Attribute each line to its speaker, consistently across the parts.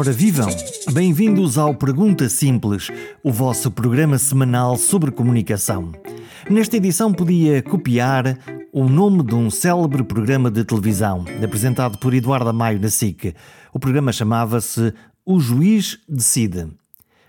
Speaker 1: Ora vivam! Bem-vindos ao Pergunta Simples, o vosso programa semanal sobre comunicação. Nesta edição podia copiar o nome de um célebre programa de televisão, apresentado por Eduardo Maio na SIC. O programa chamava-se O Juiz Decide.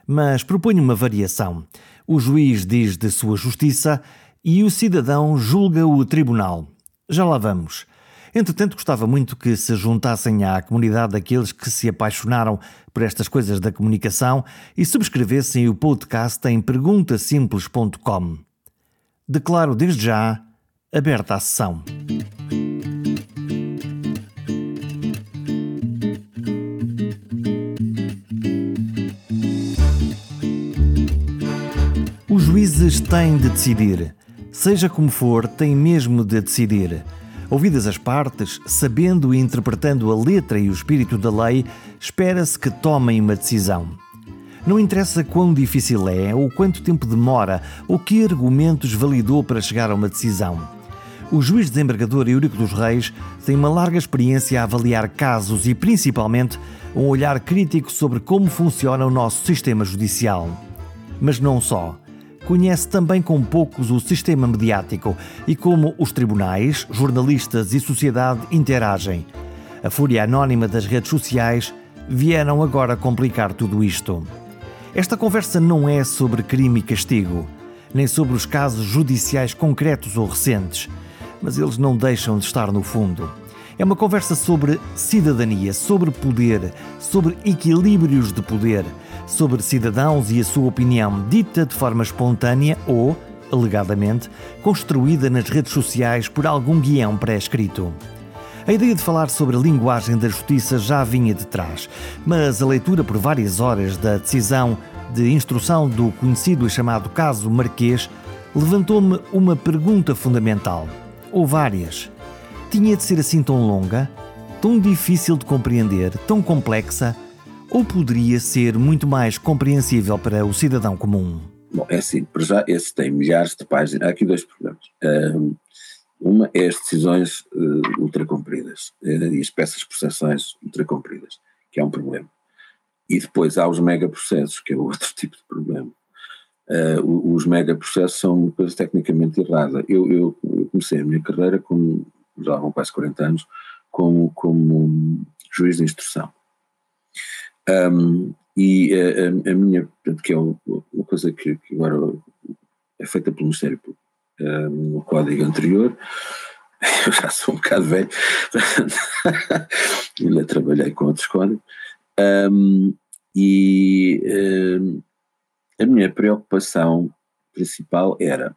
Speaker 1: Mas proponho uma variação. O juiz diz de sua justiça e o cidadão julga o tribunal. Já lá vamos. Entretanto, gostava muito que se juntassem à comunidade daqueles que se apaixonaram por estas coisas da comunicação e subscrevessem o podcast em perguntasimples.com. Declaro desde já aberta a sessão. Os juízes têm de decidir. Seja como for, têm mesmo de decidir. Ouvidas as partes, sabendo e interpretando a letra e o espírito da lei, espera-se que tomem uma decisão. Não interessa quão difícil é, ou quanto tempo demora, ou que argumentos validou para chegar a uma decisão. O juiz desembargador Eurico dos Reis tem uma larga experiência a avaliar casos e, principalmente, um olhar crítico sobre como funciona o nosso sistema judicial. Mas não só conhece também com poucos o sistema mediático e como os tribunais, jornalistas e sociedade interagem. A fúria anónima das redes sociais vieram agora complicar tudo isto. Esta conversa não é sobre crime e castigo, nem sobre os casos judiciais concretos ou recentes, mas eles não deixam de estar no fundo. É uma conversa sobre cidadania, sobre poder, sobre equilíbrios de poder, sobre cidadãos e a sua opinião dita de forma espontânea ou, alegadamente, construída nas redes sociais por algum guião pré-escrito. A ideia de falar sobre a linguagem da justiça já vinha de trás, mas a leitura por várias horas da decisão de instrução do conhecido e chamado caso Marquês levantou-me uma pergunta fundamental, ou várias. Tinha de ser assim tão longa, tão difícil de compreender, tão complexa, ou poderia ser muito mais compreensível para o cidadão comum?
Speaker 2: Bom, é assim, para já esse tem milhares de páginas. Há aqui dois problemas. Um, uma é as decisões uh, ultracompridas uh, e as peças processais ultracompridas, que é um problema. E depois há os megaprocessos, que é outro tipo de problema. Uh, os megaprocessos são uma coisa tecnicamente errada. Eu, eu, eu, comecei a minha carreira, com, já há quase 40 anos, como, como juiz de instrução. Um, e a, a, minha, portanto, que é uma coisa que, que, agora é feita pelo Ministério Público, um, no código anterior, eu já sou um bocado velho, ainda trabalhei com outros códigos, um, e a minha preocupação principal era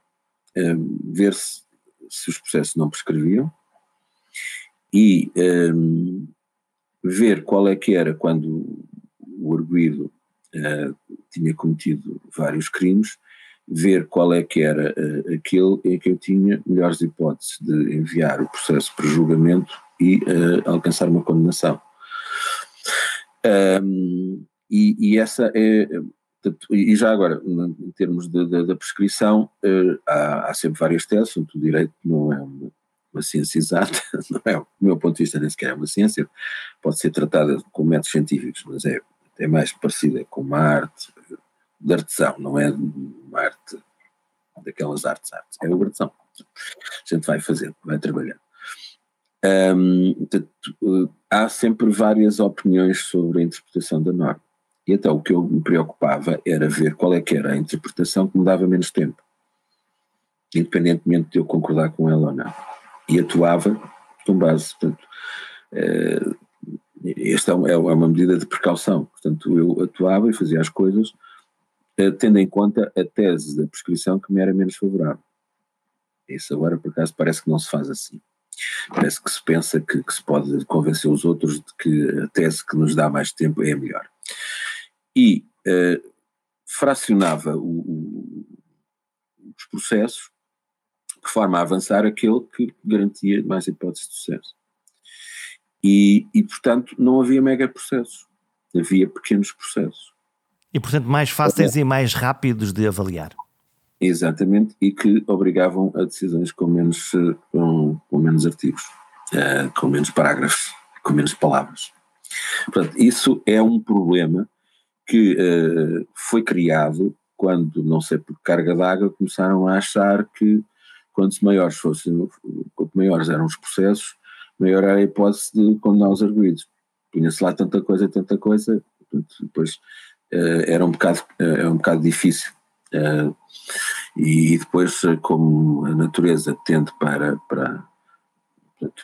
Speaker 2: ver se, se os processos não prescreviam e ver qual é que era quando o arguído uh, tinha cometido vários crimes, ver qual é que era uh, aquele em que eu tinha melhores hipóteses de enviar o processo para julgamento e uh, alcançar uma condenação. Um, e, e, essa é. E já agora, em termos da prescrição, há, há, sempre várias teses, o direito não é uma, ciência exata, não é, do meu ponto de vista nem sequer é uma ciência, pode ser tratada com métodos científicos, mas é é mais parecida com uma arte de artesão, não é uma arte daquelas artes artes, é uma artesão. A gente vai fazendo, vai trabalhando. Um, há sempre várias opiniões sobre a interpretação da norma. E então o que eu me preocupava era ver qual é que era a interpretação que me dava menos tempo, independentemente de eu concordar com ela ou não. E atuava com base, portanto, uh, esta é, é uma medida de precaução. Portanto, eu atuava e fazia as coisas eh, tendo em conta a tese da prescrição que me era menos favorável. Isso agora, por acaso, parece que não se faz assim. Parece que se pensa que, que, se pode convencer os outros de que a tese que nos dá mais tempo é a melhor. E uh, fracionava o, o, os processos de forma a avançar aquele que garantia mais hipóteses de sucesso. E, e portanto, não havia mega processos, havia pequenos processos.
Speaker 1: E, portanto, mais fáceis é. e mais rápidos de avaliar.
Speaker 2: Exatamente, e que obrigavam a decisões com menos, com, com menos artigos, uh, com menos parágrafos, com menos palavras. Portanto, isso é um problema que uh, foi criado quando, não sei por carga d'água, começaram a achar que quanto maiores fossem, quanto maiores eram os processos, maior era a hipótese de condenar os arguídos. Punha-se lá tanta coisa, tanta coisa, portanto, depois uh, era um bocado, uh, é um bocado difícil. Uh, e depois, como a natureza tende para, para,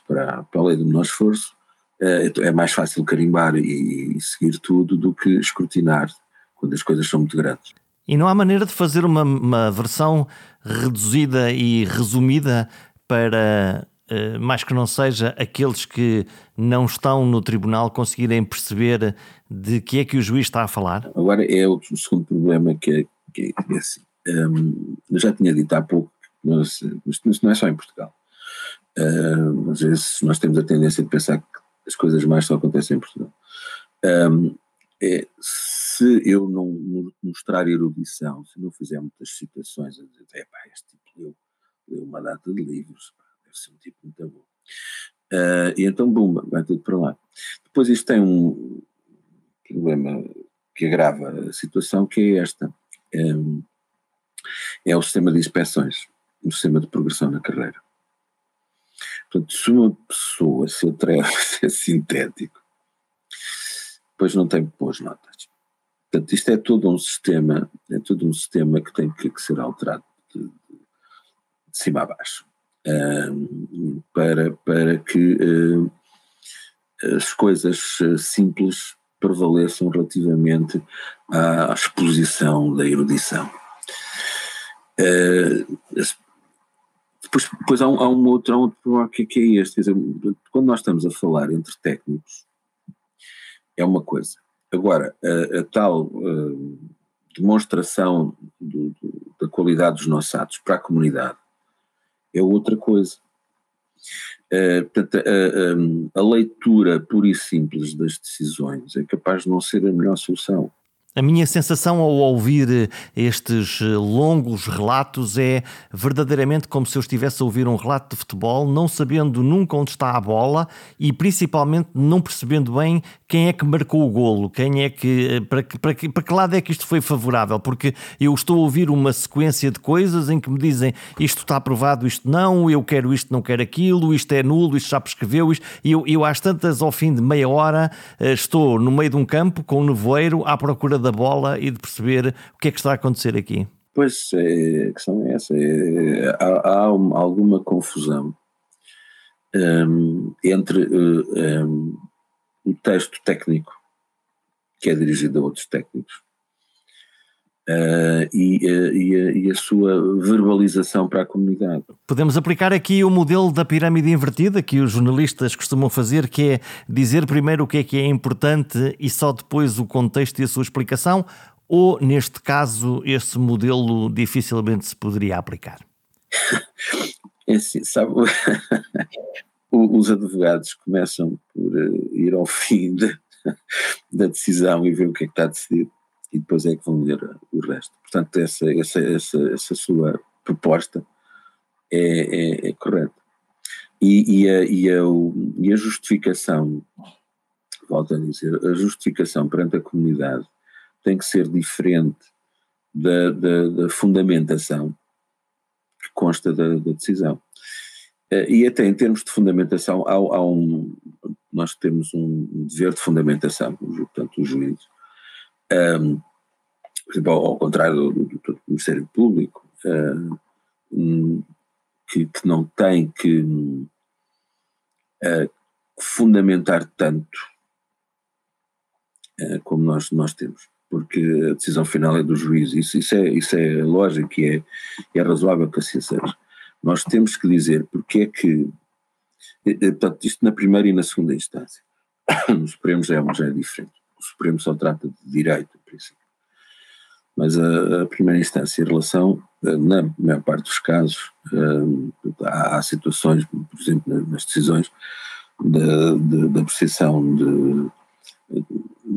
Speaker 2: para, para a lei do menor esforço, é mais fácil carimbar e seguir tudo do que escrutinar quando as coisas são muito grandes.
Speaker 1: E não há maneira de fazer uma, uma versão reduzida e resumida para, uh, mais que não seja, aqueles que não estão no tribunal conseguirem perceber de que é que o juiz está a falar?
Speaker 2: Agora é o segundo problema que é, que é assim. Um, eu já tinha dito há pouco, mas isto não é só em Portugal. Uh, às vezes nós temos a tendência de pensar que as coisas mais só acontecem em Portugal. Um, é, se eu não mostrar erudição, se não fizer muitas citações, a dizer, é pá, este tipo leu, leu uma data de livros, pá, deve ser um tipo muito bom. Uh, e então, bumba, vai tudo para lá. Depois isto tem um problema que agrava a situação, que é esta. Um, é o sistema de inspeções, o sistema de progressão na carreira. Portanto, se uma pessoa se atreve a ser sintético, depois não tem boas notas. Portanto, isto é todo um sistema, é todo um sistema que tem que, que ser alterado de, de, cima a baixo, um, para, para que uh, as coisas simples prevaleçam relativamente à exposição da erudição. Uh, depois, depois há, um, há um outro, há um problema que, que é este, dizer, quando nós estamos a falar entre técnicos, é uma coisa. Agora, a, a tal demonstração do, do, da qualidade dos nossos atos para a comunidade é outra coisa. Uh, portanto, a, a, a, leitura pura e simples das decisões é capaz de não ser a melhor solução.
Speaker 1: A minha sensação ao ouvir eh, estes eh, longos relatos é verdadeiramente como se eu estivesse a ouvir um relato de futebol, não sabendo nunca onde está a bola e principalmente não percebendo bem quem é que marcou o golo, quem é que eh, para, que, para, que, para que lado é que isto foi favorável, porque eu estou a ouvir uma sequência de coisas em que me dizem isto está aprovado, isto não, eu quero isto, não quero aquilo, isto é nulo, isto já prescreveu, isto, e eu, eu às tantas, ao fim de meia hora, estou no meio de um campo com um nevoeiro à procura da bola e de perceber o que é que está a acontecer aqui?
Speaker 2: Pois, é, a questão é essa. É, há, há uma, alguma confusão um, entre uh, um, o texto técnico, que é dirigido a outros técnicos, Uh, e, uh, e, a, e, a, sua verbalização para a comunidade.
Speaker 1: Podemos aplicar aqui o modelo da pirâmide invertida que os jornalistas costumam fazer, que é dizer primeiro o que é que é importante e só depois o contexto e a sua explicação, ou neste caso esse modelo dificilmente se poderia aplicar?
Speaker 2: É assim, sabe, os advogados começam por eh, ir ao fim de, da decisão e ver o que é que está decidido e depois é que vão ler o resto. Portanto, essa, essa, essa, essa sua proposta é, é, é correta. E, e, a, e, a, e a justificação, volto a dizer, a justificação perante a comunidade tem que ser diferente da, da, da fundamentação que consta da, da, decisão. Eh, e até em termos de fundamentação, há, há um, nós temos um dever de fundamentação, portanto, os juízes, um, por exemplo, ao, contrário do, do, do, Ministério Público, um, que, que, não tem que uh, fundamentar tanto uh, como nós, nós temos, porque a decisão final é do juiz, isso, isso, é, isso é lógico e é, é razoável que assim seja. Nós temos que dizer porque é que, portanto, isto na primeira e na segunda instância, nos Supremos é, já é diferente o Supremo só trata de direito, em princípio. Mas a, a primeira instância, em relação, eh, na maior parte dos casos, uh, há, há, situações, por exemplo, nas decisões da, de, de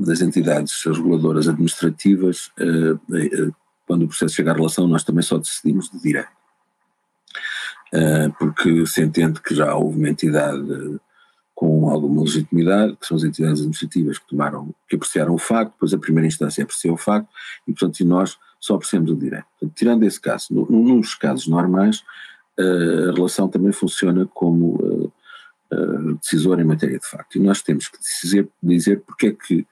Speaker 2: das entidades reguladoras administrativas, uh, quando o processo chega à relação, nós também só decidimos de direito. porque se entende que já houve uma entidade com alguma legitimidade, que são as entidades administrativas que tomaram, que apreciaram o facto, depois a primeira instância apreciou o facto e, portanto, e nós só apreciamos o direito. Portanto, tirando esse caso, no, nos casos normais, uh, a relação também funciona como uh, uh, decisor em matéria de facto. E nós temos que dizer, dizer porque é que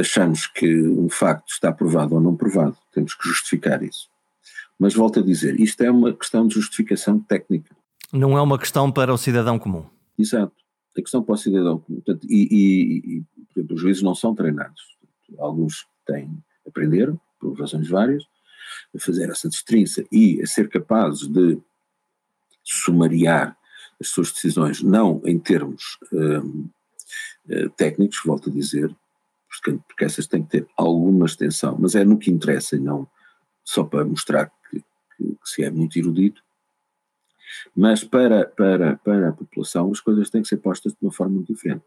Speaker 2: achamos que um facto está provado ou não provado. Temos que justificar isso. Mas volto a dizer, isto é uma questão de justificação técnica.
Speaker 1: Não é uma questão para o cidadão comum.
Speaker 2: Exato. A questão para o cidadão. Portanto, e, e, e os juízes não são treinados. Alguns têm, aprenderam, por razões várias, a fazer essa destrinça e a ser capazes de sumariar as suas decisões, não em termos um, eh, técnicos, volto a dizer, porque, porque essas têm que ter alguma extensão, mas é no que interessa e não só para mostrar que, que, que se é muito erudito, mas para, para, para a população as coisas têm que ser postas de uma forma diferente.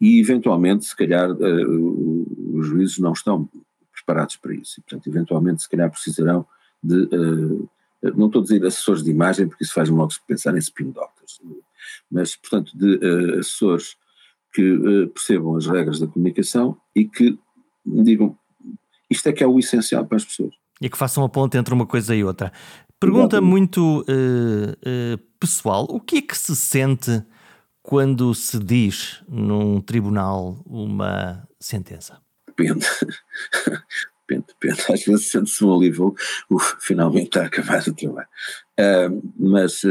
Speaker 2: E eventualmente, se calhar, uh, os juízes não estão preparados para isso. E, portanto, eventualmente, se calhar precisarão de. Uh, não estou a dizer assessores de imagem, porque isso faz-me logo pensar em spin doctors, mas, portanto, de uh, assessores que percebam as regras da comunicação e que digam isto é que é o essencial para as pessoas.
Speaker 1: E que façam a ponte entre uma coisa e outra. Pergunta muito uh, uh, pessoal: o que é que se sente quando se diz num tribunal uma sentença?
Speaker 2: Depende. depende, depende. Às vezes sente-se um alívio, uf, finalmente está a acabar o trabalho. Uh, mas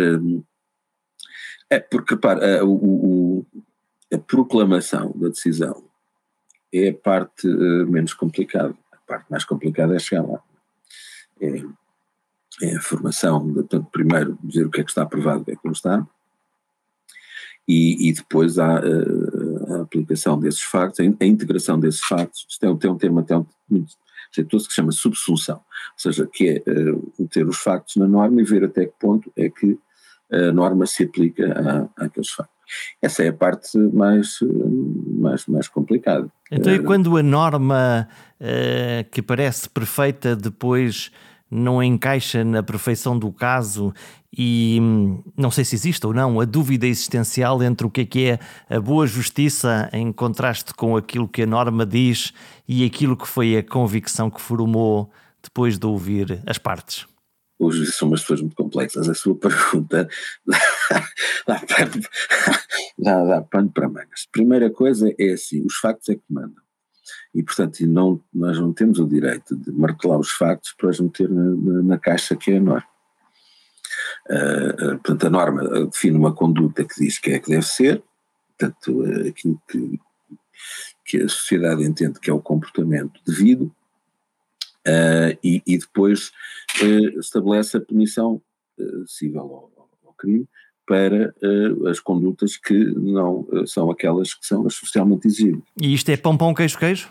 Speaker 2: é porque, repara, o, a proclamação da decisão é a parte menos complicada. A parte mais complicada é chegar lá. É, é a formação, portanto, primeiro dizer o que é que está aprovado, o que é que não está, e, e depois há a, eh, a, aplicação desses factos, a, integração desses factos, isto é, tem um termo até muito jeitoso que se chama subsunção, ou seja, que é uh, meter os factos na norma e ver até que ponto é que a norma se aplica a, àqueles factos. Essa é a parte mais, mais, mais complicada.
Speaker 1: Então, e quando a norma uh, que parece perfeita depois não encaixa na perfeição do caso e hum, não sei se existe ou não a dúvida existencial entre o que é que é a boa justiça em contraste com aquilo que a norma diz e aquilo que foi a convicção que formou depois de ouvir as partes.
Speaker 2: Hoje são umas pessoas muito complexas. A sua pergunta dá, dá pano para mangas. Primeira coisa é assim: os factos é que mandam. E, portanto, não, nós não temos o direito de martelar os factos para os meter na, na, caixa que é a norma. Uh, uh, portanto, a norma define uma conduta que diz que é que deve ser, portanto, uh, aquilo que, que a sociedade entende que é o comportamento devido, e, e, depois estabelece a punição civil ao, ao crime para uh, as condutas que não uh, são aquelas que são as socialmente exigíveis.
Speaker 1: E isto é pão, pão, queijo, queijo?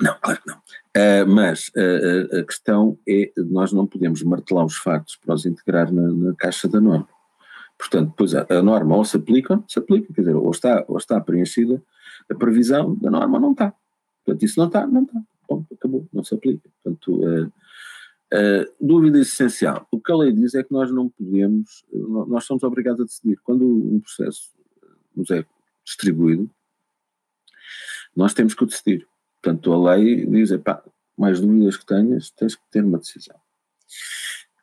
Speaker 2: Não, claro que não. Uh, mas a questão é, nós não podemos martelar os factos para os integrar na, na caixa da norma. Portanto, depois a, a, norma ou se aplica, se aplica, quer dizer, ou está, ou está preenchida a previsão da norma não está. Portanto, isso não está, não está. Bom, acabou, não se aplica. Portanto, Uh, dúvida essencial. O que a lei diz é que nós não podemos, nós somos obrigados a decidir. Quando um processo nos é distribuído, nós temos que o decidir. Portanto, a lei diz, pá, mais dúvidas que tenhas, tens que ter uma decisão.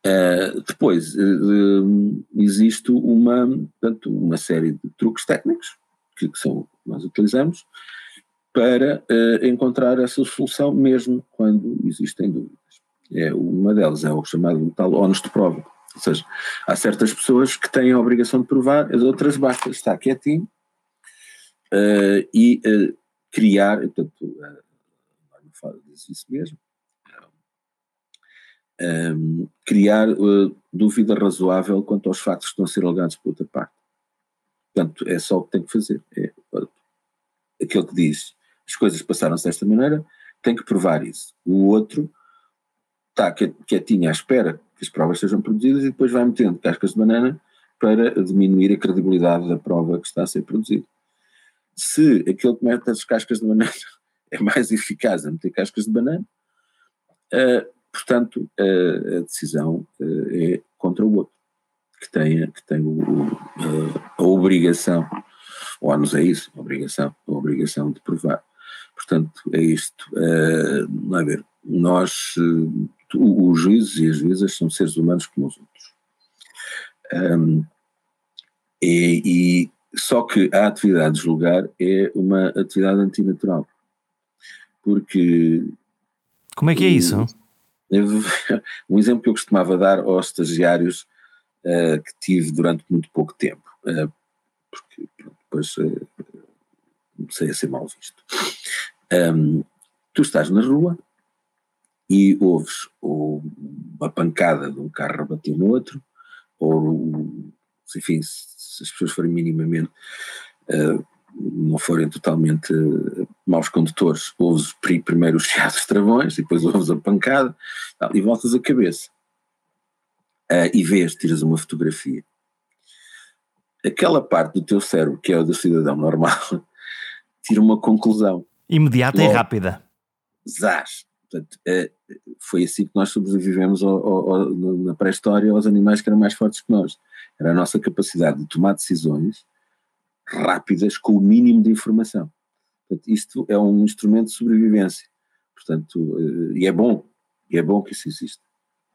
Speaker 2: Uh, depois, uh, existe uma, portanto, uma série de truques técnicos que, que são, nós utilizamos para encontrar essa solução mesmo quando existem dúvidas. É, uma delas é o chamado tal ónus de prova. Ou seja, há certas pessoas que têm a obrigação de provar, as outras basta estar quietinho uh, e uh, criar, portanto, uh, fala diz mesmo, um, criar uh, dúvida razoável quanto aos factos que estão a ser alegados por outra parte. Portanto, é só o que tem que fazer. É, aquele que diz as coisas passaram-se desta maneira, tem que provar isso. O outro está quietinho à espera que as provas sejam produzidas e depois vai metendo cascas de banana para diminuir a credibilidade da prova que está a ser produzida. Se aquele que mete as cascas de banana é mais eficaz a meter cascas de banana, uh, portanto, uh, a decisão uh, é contra o outro. que tem, que tem o, o, a, a, obrigação, ou a nos é isso, a obrigação, a obrigação de provar. Portanto, é isto. Uh, é ver, nós, os juízes e as juízas são seres humanos como os outros. Um, e, e, só que a atividade de julgar é uma atividade antinatural. Porque.
Speaker 1: Como é que é isso?
Speaker 2: Um exemplo que eu costumava dar aos estagiários uh, que tive durante muito pouco tempo, uh, porque pronto, depois uh, comecei a ser mal visto. Um, tu estás na rua e ouves ou uma pancada de um carro a bater no outro, ou enfim, se as pessoas forem minimamente uh, não forem totalmente uh, maus condutores, ouves primeiro os chiados travões, depois ouves a pancada e voltas a cabeça. Uh, e vês, tiras uma fotografia. Aquela parte do teu cérebro, que é o do cidadão normal, tira uma conclusão.
Speaker 1: Imediata Logo, e rápida.
Speaker 2: Zás. Portanto, foi assim que nós sobrevivemos ao, ao, ao, na pré-história aos animais que eram mais fortes que nós. Era a nossa capacidade de tomar decisões rápidas com o mínimo de informação. Portanto, isto é um instrumento de sobrevivência. Portanto, eh, e é bom, e é bom que isso exista,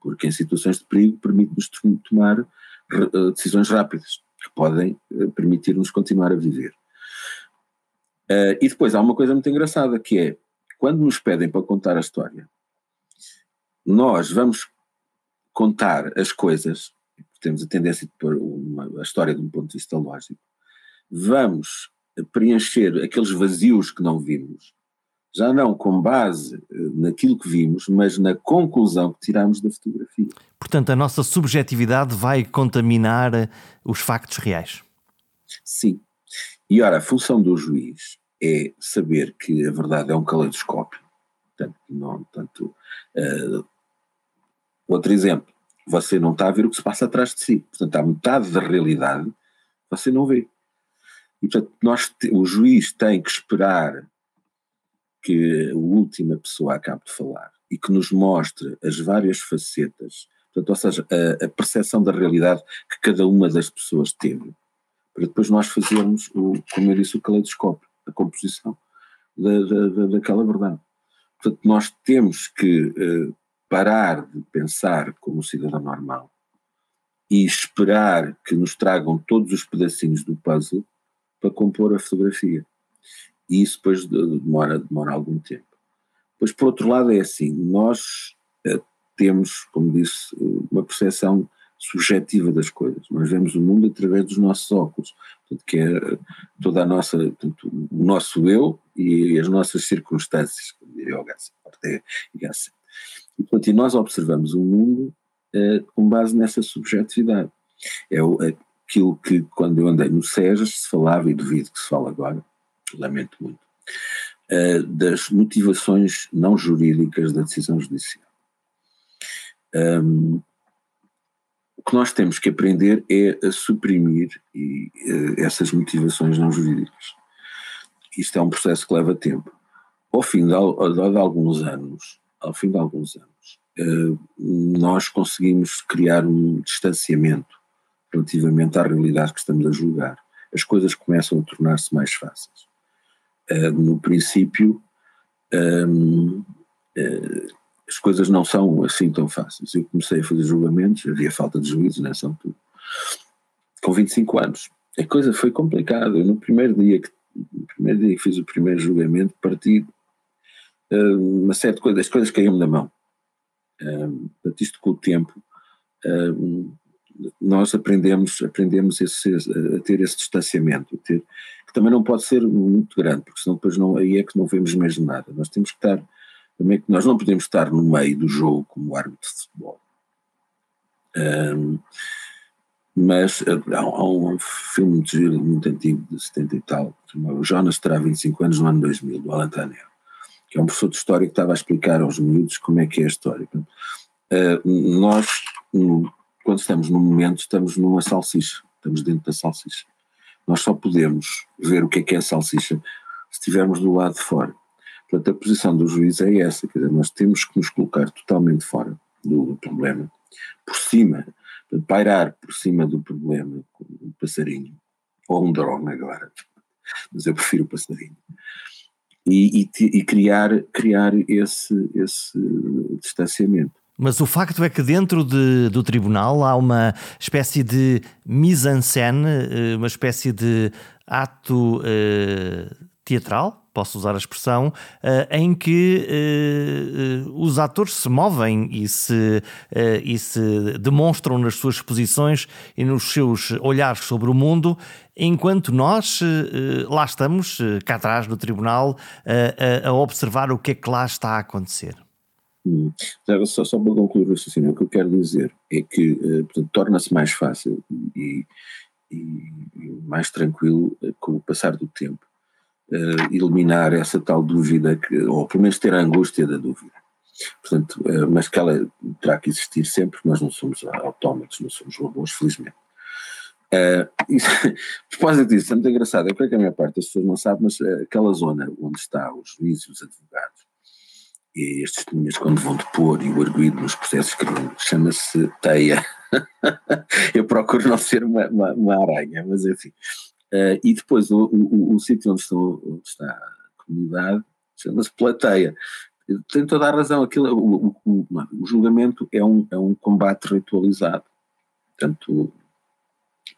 Speaker 2: porque em situações de perigo permite-nos tomar eh, decisões rápidas, que podem eh, permitir-nos continuar a viver. E depois há uma coisa muito engraçada, que é, quando nos pedem para contar a história, nós vamos contar as coisas, temos a tendência de pôr uma, a história de um ponto de vista lógico, vamos preencher aqueles vazios que não vimos, já não com base eh, naquilo que vimos, mas na conclusão que tiramos da fotografia.
Speaker 1: Portanto, a nossa subjetividade vai contaminar eh, os factos reais.
Speaker 2: Sim. E ora, a função do juiz é saber que a verdade é um caleidoscópio. Portanto, não, tanto, uh, outro exemplo, você não está a ver o que se passa atrás de si. Portanto, há metade da realidade você não vê. E, portanto, nós, o juiz tem que esperar que a última pessoa acabe de falar e que nos mostre as várias facetas, portanto, ou seja, a, a percepção da realidade que cada uma das pessoas teve, para depois nós fazermos, o, como eu disse, o caleidoscópio, a composição da, da, daquela verdade. Portanto, nós temos que uh, parar de pensar como cidadão normal e esperar que nos tragam todos os pedacinhos do puzzle para compor a fotografia. E isso depois demora, demora algum tempo. Pois, por outro lado, é assim: nós eh, temos, como disse, uma percepção subjetiva das coisas. Nós vemos o mundo através dos nossos óculos, portanto, que é toda a nossa, portanto, o nosso eu e as nossas circunstâncias, como diria o Gasset. E, portanto, e nós observamos o mundo eh, com base nessa subjetividade. É o, é, aquilo que quando eu andei no SEJAS se falava, e duvido que se fale agora, lamento muito, uh, das motivações não jurídicas da decisão judicial. Um, o que nós temos que aprender é a suprimir e, uh, essas motivações não jurídicas. Isto é um processo que leva tempo. Ao fim de, de, de alguns anos, ao fim de alguns anos, uh, nós conseguimos criar um distanciamento relativamente à realidade que estamos a julgar. As coisas começam a tornar-se mais fáceis. Uh, no princípio, um, as coisas não são assim tão fáceis. Eu comecei a fazer julgamentos, havia falta de juízo nessa altura, com 25 anos. A coisa foi complicada. No primeiro dia que, no primeiro dia que fiz o primeiro julgamento, parti uh, uma série de coisas, as coisas caíam-me da mão. Uh, isto com o tempo. Uh, nós aprendemos, aprendemos esse, a ter esse distanciamento, ter, que também não pode ser muito grande, porque senão depois não, aí é que não vemos mesmo nada. Nós temos que estar, também que nós não podemos estar no meio do jogo como árbitro de futebol. Um, mas há, há, um filme muito, muito antigo, de 70 e tal, chamado Jonas terá 25 anos no ano 2000, do Alan Tanner, que é um professor de história que estava a explicar aos miúdos como é que é a história. Uh, nós, quando estamos num momento, estamos numa salsicha, estamos dentro da salsicha. Nós só podemos ver o que é que é a salsicha se estivermos do lado de fora. Portanto, a posição do juiz é essa, quer dizer, nós temos que nos colocar totalmente fora do, problema, por cima. pairar por cima do problema com um passarinho, ou um drone agora, mas eu prefiro o passarinho, e, e, e criar, criar esse, esse distanciamento.
Speaker 1: Mas o facto é que dentro de, do tribunal há uma espécie de mise-en-scène, eh, uma espécie de ato uh, teatral, posso usar a expressão, uh, em que uh, os atores se movem e se, e se demonstram nas suas exposições e nos seus olhares sobre o mundo, enquanto nós lá estamos, cá atrás do tribunal, a observar o que é que lá está a acontecer.
Speaker 2: Hum. Só, só para concluir o raciocínio, o que eu quero dizer é que uh, torna-se mais fácil e, e, mais tranquilo uh, com o passar do tempo uh, eliminar essa tal dúvida, que, ou pelo menos ter a angústia da dúvida. Portanto, mas que ela terá que existir sempre, nós não somos autómatos, não somos robôs, felizmente. Uh, isso, propósito disso, é muito engraçado, eu creio que a maior parte das pessoas não sabe, mas aquela zona onde está os juízes e os advogados, e as testemunhas quando vão depor e o arguído nos processos chama-se teia. Eu procuro não ser uma, uma, uma aranha, mas enfim. Uh, e depois o, o, o, sítio onde, onde, está a comunidade chama-se plateia. Tem toda a razão, aquilo, o, o, o, julgamento é um, é um combate ritualizado. Portanto,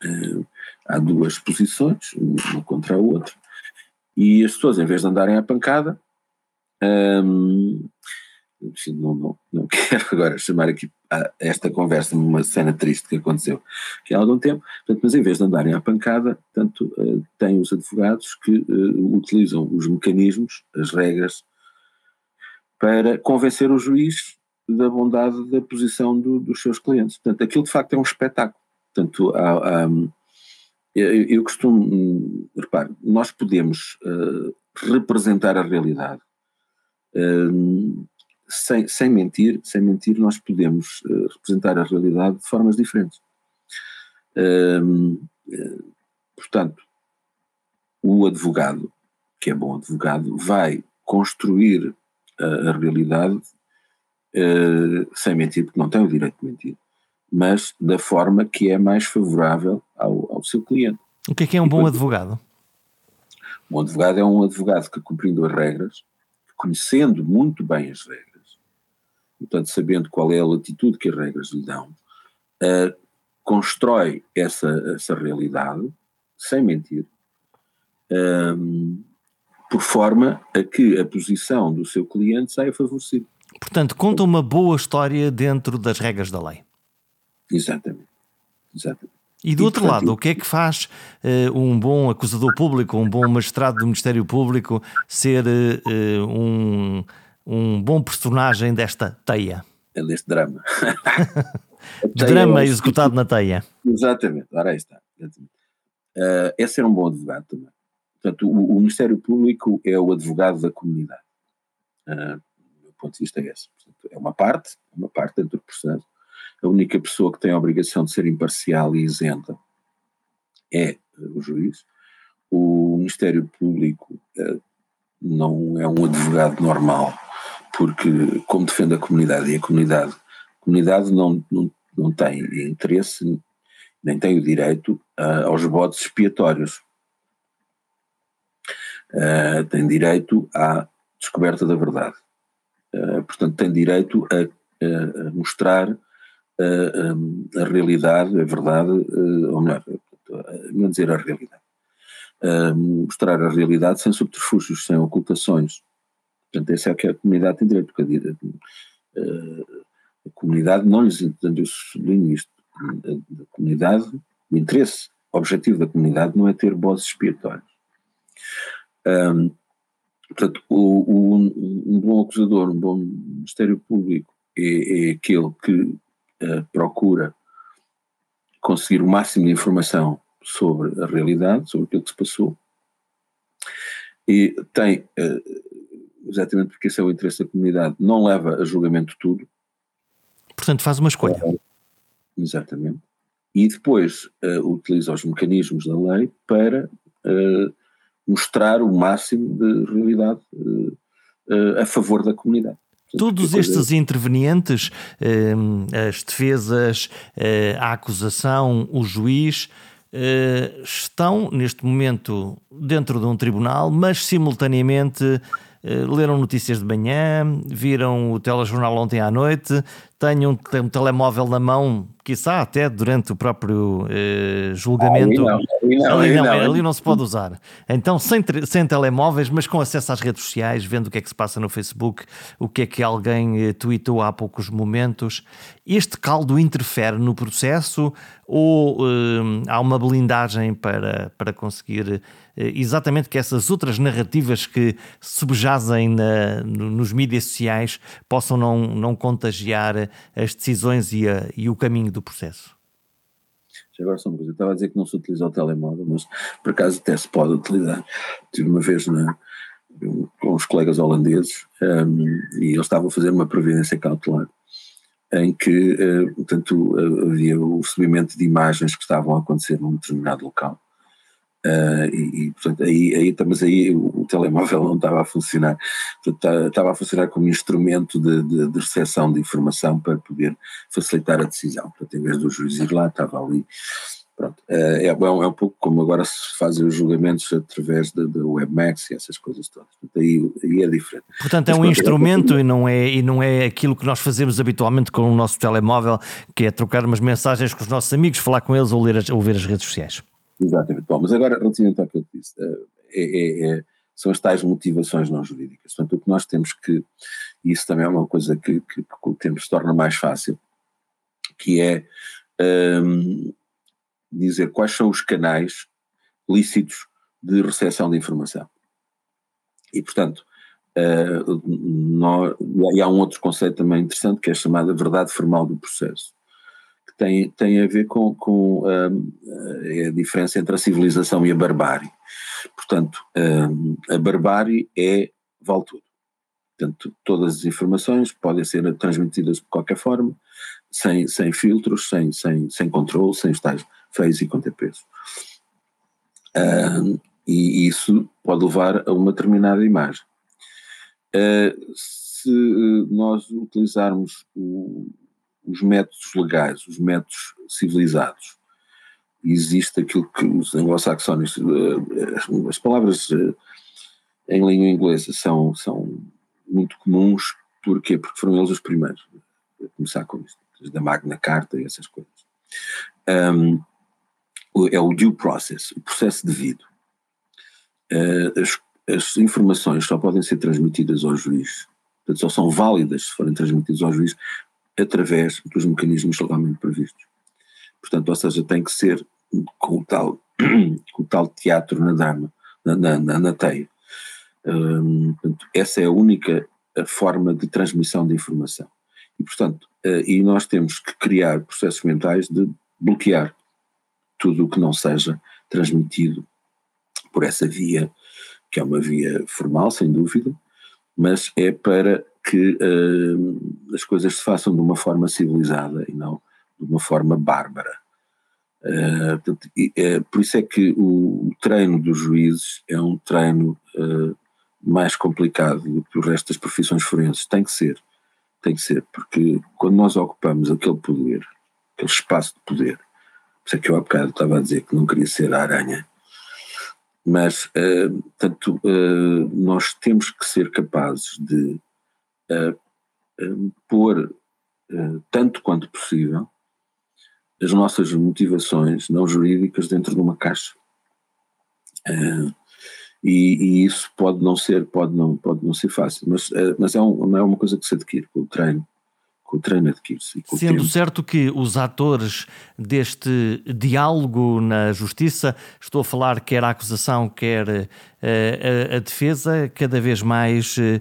Speaker 2: uh, há duas posições, uma contra a outra, e as pessoas, em vez de andarem à pancada, um, não, não, não quero agora chamar aqui esta conversa uma cena triste que aconteceu aqui há algum tempo, portanto, mas em vez de andarem à pancada, tanto uh, têm os advogados que uh, utilizam os mecanismos, as regras, para convencer o juiz da bondade da posição do, dos seus clientes. Portanto, aquilo de facto é um espetáculo. Portanto, há, há, eu, eu costumo, repare, nós podemos uh, representar a realidade sem, sem mentir, sem mentir, nós podemos uh, representar a realidade de formas diferentes. Uh, portanto, o advogado, que é bom advogado, vai construir a, a realidade uh, sem mentir, porque não tem o direito de mentir, mas da forma que é mais favorável ao, ao seu cliente.
Speaker 1: O que é que é um bom advogado?
Speaker 2: Um advogado é um advogado que, cumprindo as regras, conhecendo muito bem as regras, portanto, sabendo qual é a latitude que as regras lhe dão, uh, constrói essa, essa realidade, sem mentir, um, por forma a que a posição do seu cliente saia favorecida.
Speaker 1: Portanto, conta uma boa história dentro das regras da lei.
Speaker 2: Exatamente. Exatamente.
Speaker 1: E do e, outro portanto, lado, o que é que faz uh, um bom acusador público, um bom magistrado do Ministério Público ser uh, um, um bom personagem desta teia?
Speaker 2: É deste drama.
Speaker 1: De drama é executado na teia.
Speaker 2: Exatamente, ora aí está. Uh, é ser um bom advogado também. Portanto, o, o Ministério Público é o advogado da comunidade. Uh, do ponto de vista é esse. Portanto, é uma parte, uma parte dentro do processo a única pessoa que tem a obrigação de ser imparcial e isenta é o juiz. O Ministério Público uh, não é um advogado normal, porque, como defende a comunidade, e a comunidade, a comunidade não, não, não tem interesse, nem tem o direito uh, aos bodes expiatórios. Uh, tem direito à descoberta da verdade. portanto, tem direito a, a mostrar a, realidade, a verdade, ou melhor, não dizer a realidade, mostrar a realidade sem subterfúgios, sem ocultações. Portanto, essa é o que a comunidade tem direito, porque a, eh, a comunidade não lhes entende, eu sublinho isto, a, comunidade, o interesse, o objetivo da comunidade não é ter bosses expiatórios. Um, portanto, o, o, um bom acusador, um bom Ministério Público é, é aquele que uh, procura conseguir o máximo de informação sobre a realidade, sobre aquilo que se passou, e tem, uh, exatamente porque esse é o interesse da comunidade, não leva a julgamento tudo.
Speaker 1: Portanto, faz uma escolha.
Speaker 2: exatamente. E depois uh, utiliza os mecanismos da lei para uh, mostrar o máximo de realidade a favor da comunidade.
Speaker 1: Todos estes intervenientes, as defesas, a acusação, o juiz, estão neste momento dentro de um tribunal, mas simultaneamente leram notícias de manhã, viram o telejornal ontem à noite, têm um, um telemóvel na mão quiçá até durante o próprio eh, julgamento.
Speaker 2: Ali não, ali não,
Speaker 1: ali,
Speaker 2: não,
Speaker 1: ali não se pode usar. Então, sem, sem telemóveis, mas com acesso às redes sociais, vendo o que é que se passa no Facebook, o que é que alguém eh, tweetou há poucos momentos. Este caldo interfere no processo ou eh, há uma blindagem para, para conseguir eh, exatamente que essas outras narrativas que subjazem na, nos mídias sociais possam não, não contagiar as decisões e, a, e o caminho do processo.
Speaker 2: Agora só uma coisa, eu estava a dizer que não se utiliza o telemóvel, mas por acaso até se pode utilizar. Tive uma vez na, com os colegas holandeses um, e eles estavam a fazer uma previdência cautelar em que, uh, portanto, havia o recebimento de imagens que estavam a acontecer num determinado local Uh, e, e, portanto, aí, aí, mas aí o, telemóvel não estava a funcionar, portanto, tá, estava a funcionar como instrumento de, de, de recepção de informação para poder facilitar a decisão. Portanto, em vez do juiz ir lá, estava ali. Pronto. Uh, é, é, um, é, um, pouco como agora se fazem os julgamentos através da WebMax e essas coisas todas. Portanto, aí, aí é diferente.
Speaker 1: Portanto, é um instrumento e, não é, e não é aquilo que nós fazemos habitualmente com o nosso telemóvel, que é trocar umas mensagens com os nossos amigos, falar com eles ou ler as, ou ver as redes sociais.
Speaker 2: Exatamente. Bom, mas agora, relativamente ao que eu disse, eh, é, é, é, são as tais motivações não jurídicas. Portanto, o que nós temos que, e isso também é uma coisa que, que, que com o tempo se torna mais fácil, que é um, dizer quais são os canais lícitos de recepção de informação. E, portanto, uh, nós, e há um outro conceito também interessante que é chamado verdade formal do processo tem, tem a ver com, com um, a diferença entre a civilização e a barbárie. Portanto, um, a barbárie é vale tudo. Portanto, todas as informações podem ser transmitidas de qualquer forma, sem, sem filtros, sem, sem, sem controle, sem estar feios e contrapesos. Um, e isso pode levar a uma determinada imagem. Uh, se nós utilizarmos o, os métodos legais, os métodos civilizados. Existe aquilo que os anglo-saxónicos, eh, as palavras eh, em língua inglesa são, são muito comuns, porquê? Porque foram eles os primeiros a começar com isto, da Magna Carta e essas coisas. Um, é o due process, o processo devido. As, as informações só podem ser transmitidas ao juiz, portanto, só são válidas se forem transmitidas ao juiz através dos mecanismos legalmente previstos. Portanto, ou seja, tem que ser com o tal, com o tal teatro na dama, na, na, na teia. Hum, portanto, essa é a única forma de transmissão de informação. E, portanto, uh, e nós temos que criar processos mentais de bloquear tudo o que não seja transmitido por essa via, que é uma via formal, sem dúvida, mas é para que uh, as coisas se façam de uma forma civilizada e não de uma forma bárbara. Uh, portanto, uh, por isso é que o, o, treino dos juízes é um treino mais complicado do que o resto das profissões forenses. Tem que ser, tem que ser, porque quando nós ocupamos aquele poder, aquele espaço de poder, por isso é que eu há bocado estava a dizer que não queria ser a aranha, mas, uh, portanto, uh, nós temos que ser capazes de uh, pôr, tanto quanto possível, as nossas motivações não jurídicas dentro de uma caixa. E, e, isso pode não ser, pode não, pode não ser fácil, mas, mas é, um, é uma coisa que se adquire com o treino com o treino adquire-se.
Speaker 1: Sendo certo que os atores deste diálogo na justiça, estou a falar quer a acusação, quer uh, a, a, defesa, cada vez mais uh,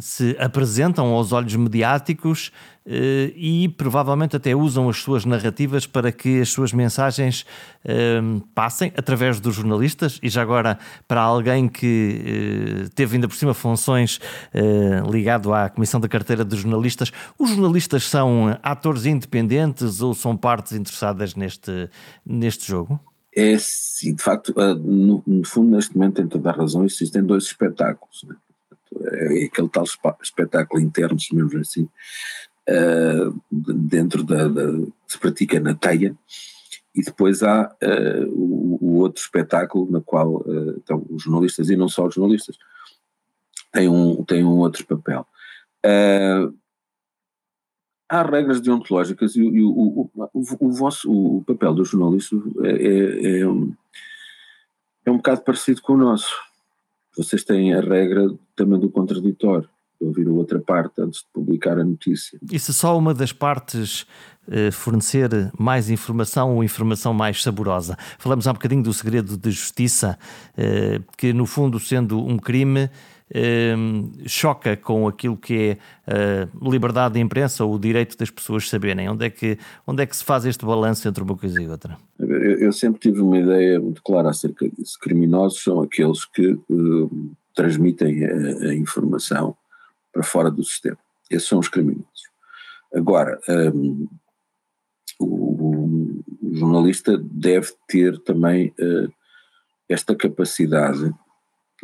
Speaker 1: se apresentam aos olhos mediáticos eh, e provavelmente até usam as suas narrativas para que as suas mensagens eh, passem através dos jornalistas e já agora para alguém que eh, teve ainda por cima funções ligado à Comissão da Carteira dos Jornalistas, os jornalistas são atores independentes ou são partes interessadas neste, neste jogo?
Speaker 2: É sim, de facto, no, no fundo neste momento tem toda a razão, existem dois espetáculos, né? É aquele tal espetáculo interno, chamemos assim, uh, dentro da, da, se pratica na teia, e depois há uh, o, o, outro espetáculo na qual uh, então, os jornalistas, e não só os jornalistas, têm um, têm um outro papel. Uh, há regras deontológicas e, e o, o, o, o, vosso, o papel do jornalista é, é, é, um, é um bocado parecido com o nosso. Vocês têm a regra também do contraditório, de ouvir a outra parte antes de publicar a notícia.
Speaker 1: E se só uma das partes eh, fornecer mais informação ou informação mais saborosa? Falamos há um bocadinho do segredo de justiça, eh, que no fundo, sendo um crime, choca com aquilo que é a liberdade de imprensa ou o direito das pessoas saberem? Onde é que, onde é que se faz este balanço entre uma coisa e outra?
Speaker 2: Eu, eu sempre tive uma ideia muito clara acerca disso. Criminosos são aqueles que uh, transmitem a, a, informação para fora do sistema. Esses são os criminosos. Agora, um, ehm, o, o, jornalista deve ter também uh, esta capacidade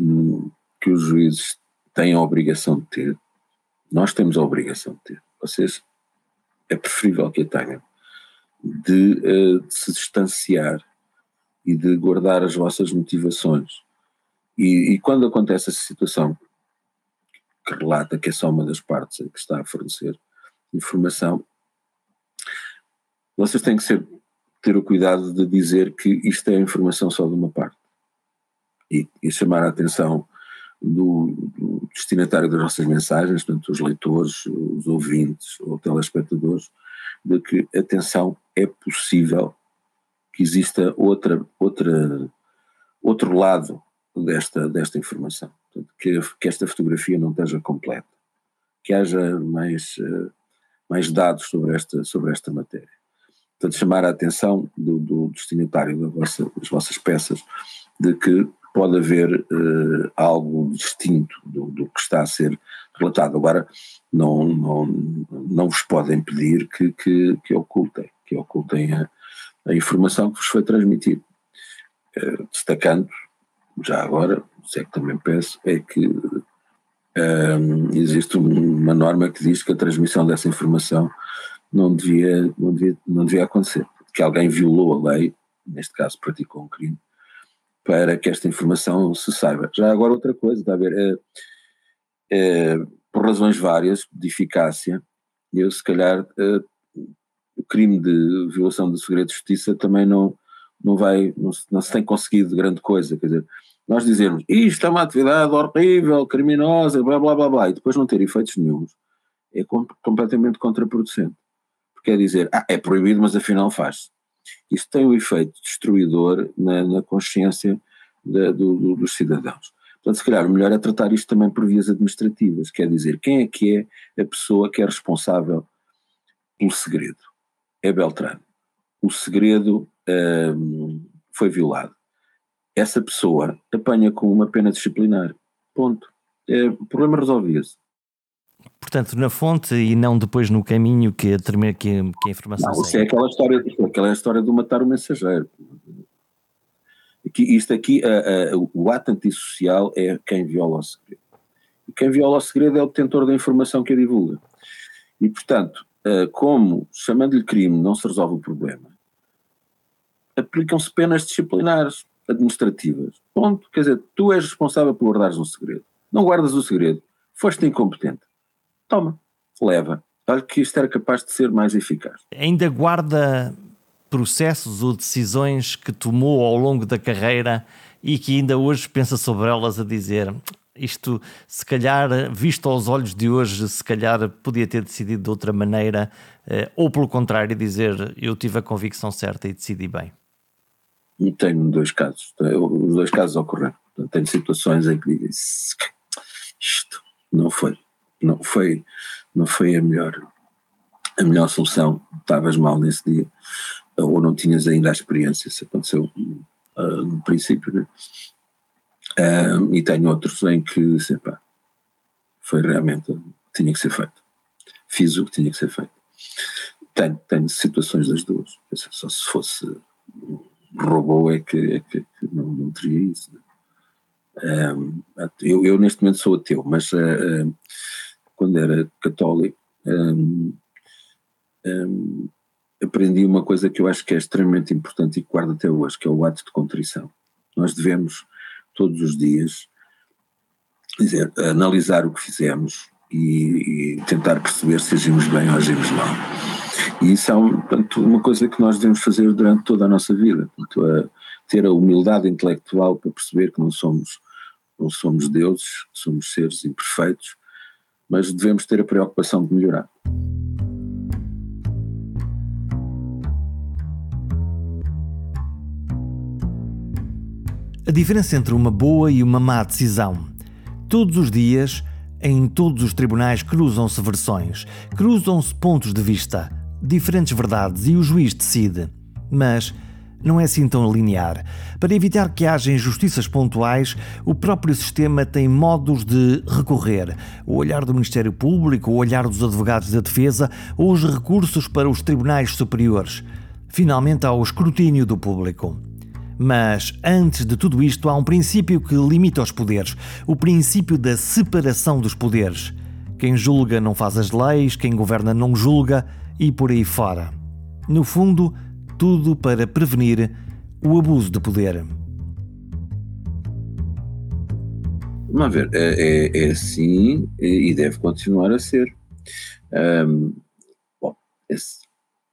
Speaker 2: um, que os juízes têm a obrigação de ter, nós temos a obrigação de ter, vocês é preferível que a tenham, de, uh, de se distanciar e de guardar as vossas motivações. E, e, quando acontece essa situação, que relata que é só uma das partes que está a fornecer informação, vocês têm que ser, ter o cuidado de dizer que isto é informação só de uma parte. E, e chamar a atenção do, do, destinatário das nossas mensagens, portanto, os leitores, os ouvintes ou telespectadores, de que, atenção, é possível que exista outra, outra, outro lado desta, desta informação, portanto, que, que esta fotografia não esteja completa, que haja mais, uh, mais dados sobre esta, sobre esta matéria. Portanto, chamar a atenção do, do destinatário da vossa, das vossas peças de que pode haver uh, algo distinto do, do, que está a ser relatado. Agora, não, não, não vos podem pedir que, que, que ocultem, que ocultem a, a, informação que vos foi transmitida. Uh, destacando, já agora, se é que também peço, é que um, existe uma norma que diz que a transmissão dessa informação não devia, não devia, não devia acontecer, que alguém violou a lei, neste caso praticou um crime, para que esta informação se saiba. Já agora outra coisa, está a ver, é, é, por razões várias de eficácia, eu se calhar é, o crime de violação do segredo de justiça também não, não vai, não se, não se tem conseguido grande coisa, quer dizer, nós dizermos isto é uma atividade horrível, criminosa, blá blá blá blá, e depois não ter efeitos nenhums, é completamente contraproducente. Porque é dizer, ah, é proibido, mas afinal faz-se isso tem um efeito destruidor na, na consciência do, do, dos cidadãos. Portanto, se calhar o melhor é tratar isto também por vias administrativas, quer dizer, quem é que é a pessoa que é responsável pelo segredo? É Beltrano. O segredo hum, foi violado. Essa pessoa apanha com uma pena disciplinar. Ponto. É, o problema resolvia-se.
Speaker 1: Portanto, na fonte e não depois no caminho que a, que, que a informação
Speaker 2: não, Isso é aquela história, aquela história do matar o mensageiro. Aqui, isto aqui, a, a, o ato antissocial é quem viola o segredo. E quem viola o segredo é o detentor da informação que a divulga. E, portanto, como chamando-lhe crime não se resolve o problema, aplicam-se penas disciplinares administrativas. Ponto. Quer dizer, tu és responsável por guardares um segredo. Não guardas o segredo. Foste incompetente toma, leva. Olha que isto era capaz de ser mais eficaz.
Speaker 1: Ainda guarda processos ou decisões que tomou ao longo da carreira e que ainda hoje pensa sobre elas a dizer isto, se calhar, visto aos olhos de hoje, se calhar podia ter decidido de outra maneira, eh, ou pelo contrário, dizer eu tive a convicção certa e decidi bem.
Speaker 2: E tenho dois casos, os dois casos ocorreram. Tenho situações em que digo isto não foi não foi, não foi a melhor, a melhor solução. Estavas mal nesse dia, ou não tinhas ainda a experiência, isso aconteceu uh, no princípio, né? Uh, e tenho outros em que, sei pá, foi realmente, tinha que ser feito. Fiz o que tinha que ser feito. Tenho, tenho situações das duas. Só se fosse robô é que, é que, é que não, não, teria isso. Né? Um, eu, eu, neste momento sou ateu, mas uh, uh, quando era católico um, um, aprendi uma coisa que eu acho que é extremamente importante e que guardo até hoje, que é o ato de contrição. Nós devemos todos os dias dizer, analisar o que fizemos e, e tentar perceber se agimos bem ou agimos mal. E isso é um, portanto, uma coisa que nós devemos fazer durante toda a nossa vida, portanto, a ter a humildade intelectual para perceber que não somos, não somos deuses, somos seres imperfeitos, mas devemos ter a preocupação de melhorar.
Speaker 1: A diferença entre uma boa e uma má decisão. Todos os dias, em todos os tribunais, cruzam-se versões, cruzam-se pontos de vista, diferentes verdades e o juiz decide. Mas não é assim tão linear. Para evitar que haja injustiças pontuais, o próprio sistema tem modos de recorrer. O olhar do Ministério Público, o olhar dos advogados da defesa ou os recursos para os tribunais superiores. Finalmente, há o escrutínio do público. Mas antes de tudo isto, há um princípio que limita os poderes: o princípio da separação dos poderes. Quem julga não faz as leis, quem governa não julga e por aí fora. No fundo, tudo para prevenir o abuso de poder.
Speaker 2: Vamos ver, é, é, é assim e deve continuar a ser. Um, bom, esse,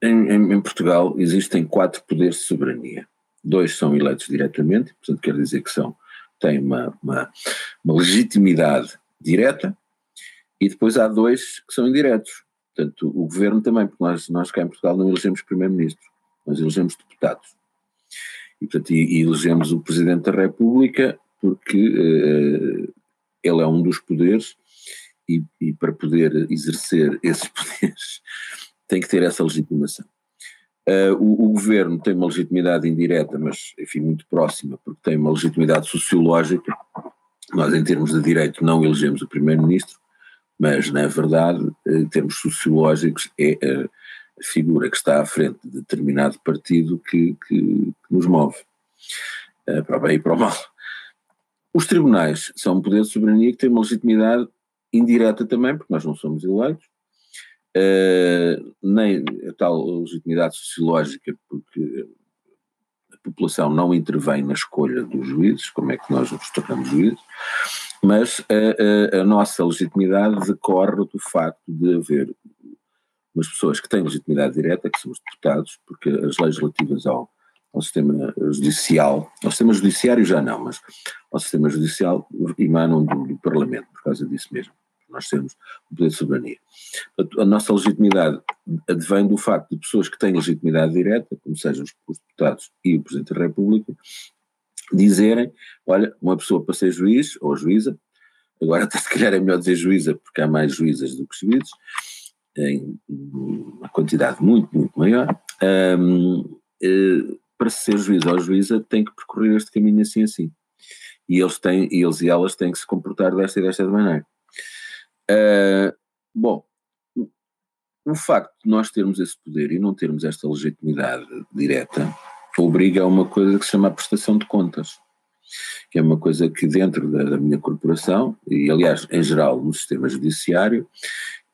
Speaker 2: em, em, Portugal existem quatro poderes de soberania dois são eleitos diretamente, portanto quer dizer que são, têm uma, uma, uma legitimidade direta, e depois há dois que são indiretos. Portanto, o governo também, porque nós, nós cá em Portugal não elegemos primeiro-ministro, nós elegemos deputados. E, portanto, e, e elegemos o Presidente da República porque uh, ele é um dos poderes e, e, para poder exercer esses poderes tem que ter essa legitimação. Uh, o, o, governo tem uma legitimidade indireta, mas enfim, muito próxima, porque tem uma legitimidade sociológica. Nós, em termos de direito, não elegemos o primeiro-ministro, mas, na verdade, em termos sociológicos, é figura que está à frente de determinado partido que, que, que nos move, uh, para o bem e para o mal. Os tribunais são um poder de soberania que tem uma legitimidade indireta também, porque nós não somos eleitos, uh, nem a tal legitimidade sociológica, porque a população não intervém na escolha dos juízes, como é que nós nos tornamos juízes, mas a, a, a nossa legitimidade decorre do facto de haver umas pessoas que têm legitimidade direta, que são os deputados, porque as leis relativas ao, ao sistema judicial, ao sistema judiciário já não, mas ao sistema judicial emanam do, do Parlamento, por causa disso mesmo nós temos o poder de soberania. A nossa legitimidade advém do facto de pessoas que têm legitimidade direta, como sejam os deputados e o Presidente da República, dizerem, olha, uma pessoa para ser juiz ou juíza, agora até se calhar é melhor dizer juíza porque há mais juízas do que juízes, em uma quantidade muito, muito maior, um, eh, para ser juiz ou juíza tem que percorrer este caminho assim assim. E eles, têm, eles e elas têm que se comportar desta e desta maneira. Uh, bom, o facto de nós termos esse poder e não termos esta legitimidade direta obriga a uma coisa que se chama a prestação de contas, que é uma coisa que dentro da, da minha corporação, e aliás em geral no sistema judiciário,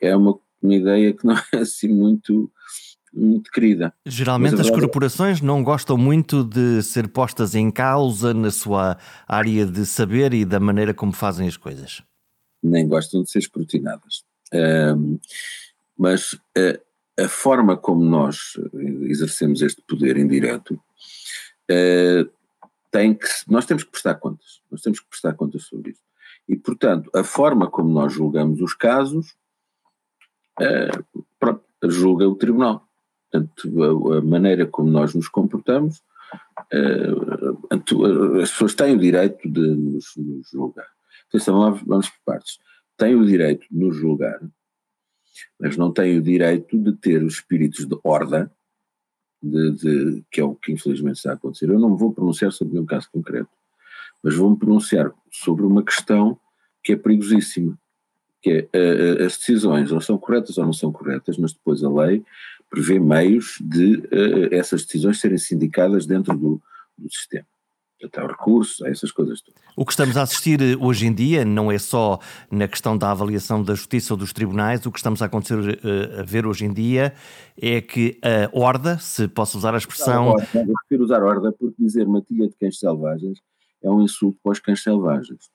Speaker 2: é uma, uma ideia que não é assim muito muito querida.
Speaker 1: Geralmente as corporações não gostam muito de ser postas em causa na sua área de saber e da maneira como fazem as coisas
Speaker 2: nem gostam de ser escrutinadas. Mas a, a, forma como nós exercemos este poder indireto uh, tem que, nós temos que prestar contas, nós temos que prestar contas sobre isso. E, portanto, a forma como nós julgamos os casos, uh, julga o tribunal. Portanto, a, a, maneira como nós nos comportamos, uh, as pessoas têm o direito de nos, nos julgar. Atenção, vamos, vamos por partes. Tem o direito de nos julgar, mas não tem o direito de ter os espíritos de horda, de, de, que é o que infelizmente está a acontecer. Eu não vou pronunciar sobre nenhum caso concreto, mas vou-me pronunciar sobre uma questão que é perigosíssima, que é uh, as decisões ou são corretas ou não são corretas, mas depois a lei prevê meios de uh, essas decisões serem sindicadas dentro do, do sistema. até recursos, a essas coisas todas.
Speaker 1: O que estamos a assistir eh, hoje em dia não é só na questão da avaliação da justiça ou dos tribunais, o que estamos a acontecer eh, a ver hoje em dia é que a horda, se posso usar a expressão.
Speaker 2: Horda, eu prefiro usar horda porque dizer matilha de cães selvagens é um insulto para os cães selvagens.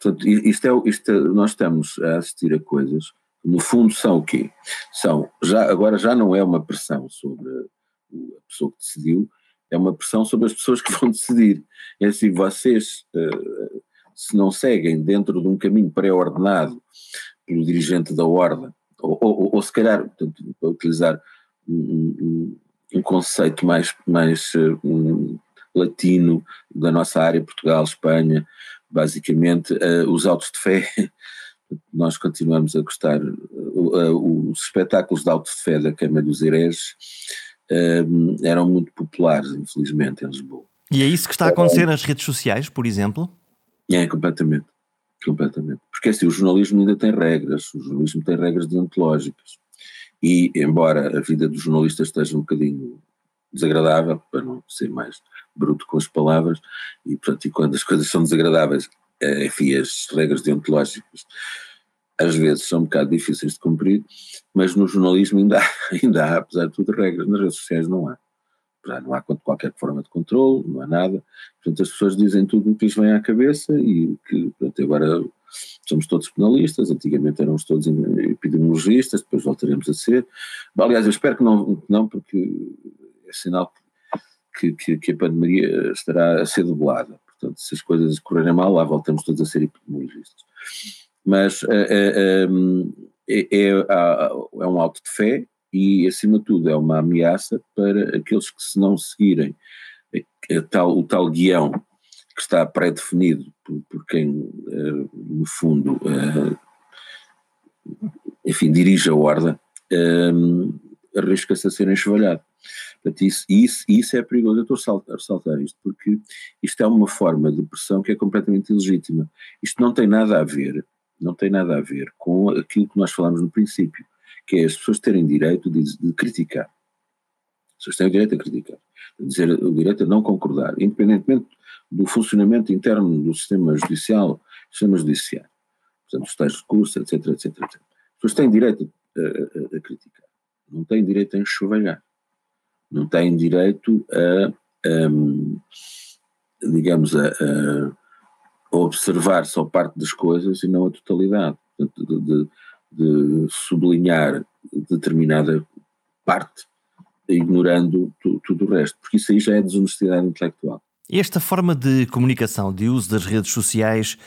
Speaker 2: Portanto, isto é, isto é, nós estamos a assistir a coisas que no fundo são o quê? São, já, agora já não é uma pressão sobre a pessoa que decidiu, é uma pressão sobre as pessoas que vão decidir. É assim, vocês, uh, se não seguem dentro de um caminho pré-ordenado pelo dirigente da ordem, ou, ou, ou, se calhar, portanto, para utilizar um, um, conceito mais, mais um, latino da nossa área, Portugal, Espanha, basicamente, uh, os autos de fé, nós continuamos a gostar, uh, os espetáculos de autos de fé da Câmara dos Hereges, uh, eram muito populares, infelizmente, em Lisboa.
Speaker 1: E é isso que está a acontecer nas redes sociais, por exemplo?
Speaker 2: É, completamente. Completamente. Porque assim, o jornalismo ainda tem regras, o jornalismo tem regras deontológicas. E, embora a vida dos jornalistas esteja um bocadinho desagradável, para não ser mais bruto com as palavras, e, portanto, e quando as coisas são desagradáveis, é, enfim, as regras deontológicas às vezes são um bocado difíceis de cumprir, mas no jornalismo ainda há, ainda há apesar de tudo, regras. Nas redes sociais não há. Não há qualquer forma de controle, não há nada. Portanto, as pessoas dizem tudo o que lhes vem à cabeça e que, portanto, agora somos todos penalistas, antigamente éramos todos epidemiologistas, depois voltaremos a ser. Aliás, eu espero que não, não porque é sinal que, que, que a pandemia estará a ser dublada. Portanto, se as coisas correrem mal, lá voltamos todos a ser epidemiologistas mas é, é, é, é, um alto de fé e, acima de tudo, é uma ameaça para aqueles que, se não seguirem tal, o tal guião que está pré-definido por, por, quem, no fundo, enfim, dirige a ordem, arrisca-se a ser enxovalhado. Portanto, isso, isso, isso é perigoso. Eu estou a ressaltar isto porque isto é uma forma de pressão que é completamente ilegítima. Isto não tem nada a ver não tem nada a ver com aquilo que nós falamos no princípio, que é as pessoas terem direito de, de criticar. As pessoas têm o direito a criticar, dizer o direito a não concordar, independentemente do funcionamento interno do sistema judicial, sistema judiciário, portanto, os tais recursos, etc, etc, etc. As pessoas têm direito a, a, a criticar, não têm direito a enxovalhar, não têm direito a, a digamos, a, a observar só parte das coisas e não a totalidade, de, de, de sublinhar determinada parte, ignorando tu, tudo o resto, porque isso aí já é desonestidade intelectual.
Speaker 1: Esta forma de comunicação, de uso das redes sociais,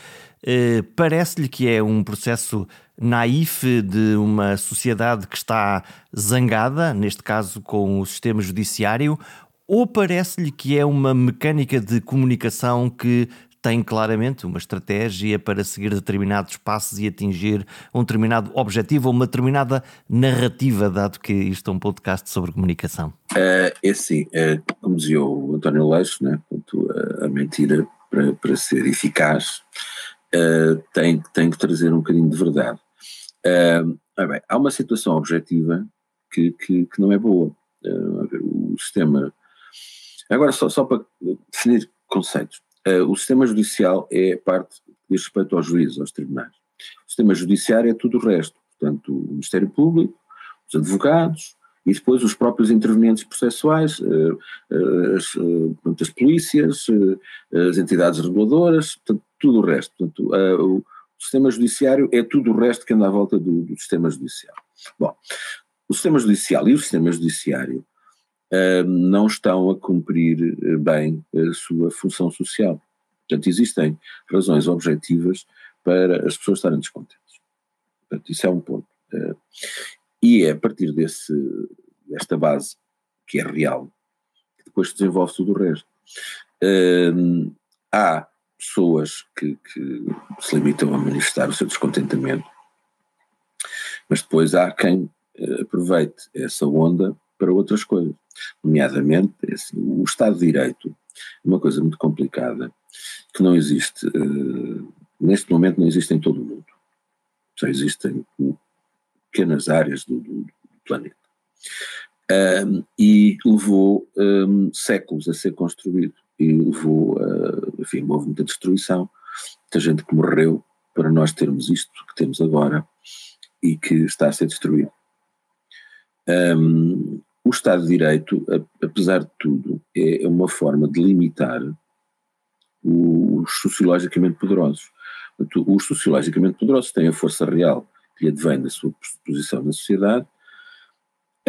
Speaker 1: eh, parece-lhe que é um processo naif de uma sociedade que está zangada, neste caso com o sistema judiciário, ou parece-lhe que é uma mecânica de comunicação que tem claramente uma estratégia para seguir determinados passos e atingir um determinado objetivo ou uma determinada narrativa, dado que isto é um podcast sobre comunicação?
Speaker 2: É, é assim, é, como dizia o António Leixo, né, a mentira para, para ser eficaz é, tem, tem que trazer um bocadinho de verdade. É, bem, há uma situação objetiva que, que, que não é boa. É, o sistema. Agora, só, só para definir conceitos. Uh, o sistema judicial é parte diz respeito aos juízes, aos tribunais. O sistema judiciário é tudo o resto, portanto, o Ministério Público, os advogados e depois os próprios intervenientes processuais, uh, uh, as, portanto, as polícias, as entidades reguladoras, portanto, tudo o resto. Portanto, o sistema judiciário é tudo o resto que anda à volta do, do sistema judicial. Bom, o sistema judicial e o sistema judiciário não estão a cumprir eh, bem a sua função social. Portanto, existem razões objetivas para as pessoas estarem descontentes. Portanto, isso é um ponto. Eh, e é a partir desse, desta base, que é real, que depois desenvolve tudo o resto. há pessoas que, que se limitam a manifestar o seu descontentamento, mas depois há quem eh, aproveite essa onda para outras coisas. Nomeadamente, é assim, o Estado de Direito é uma coisa muito complicada, que não existe, uh, neste momento não existe em todo o mundo. Só existem pequenas áreas do, do, do planeta. Um, e levou um, séculos a ser construído. E levou a, enfim, houve muita destruição, muita gente que morreu para nós termos isto que temos agora e que está a ser destruído. Um, o Estado de Direito, apesar de tudo, é uma forma de limitar os sociologicamente poderosos. Os sociologicamente poderosos têm a força real que lhe advém da sua posição na sociedade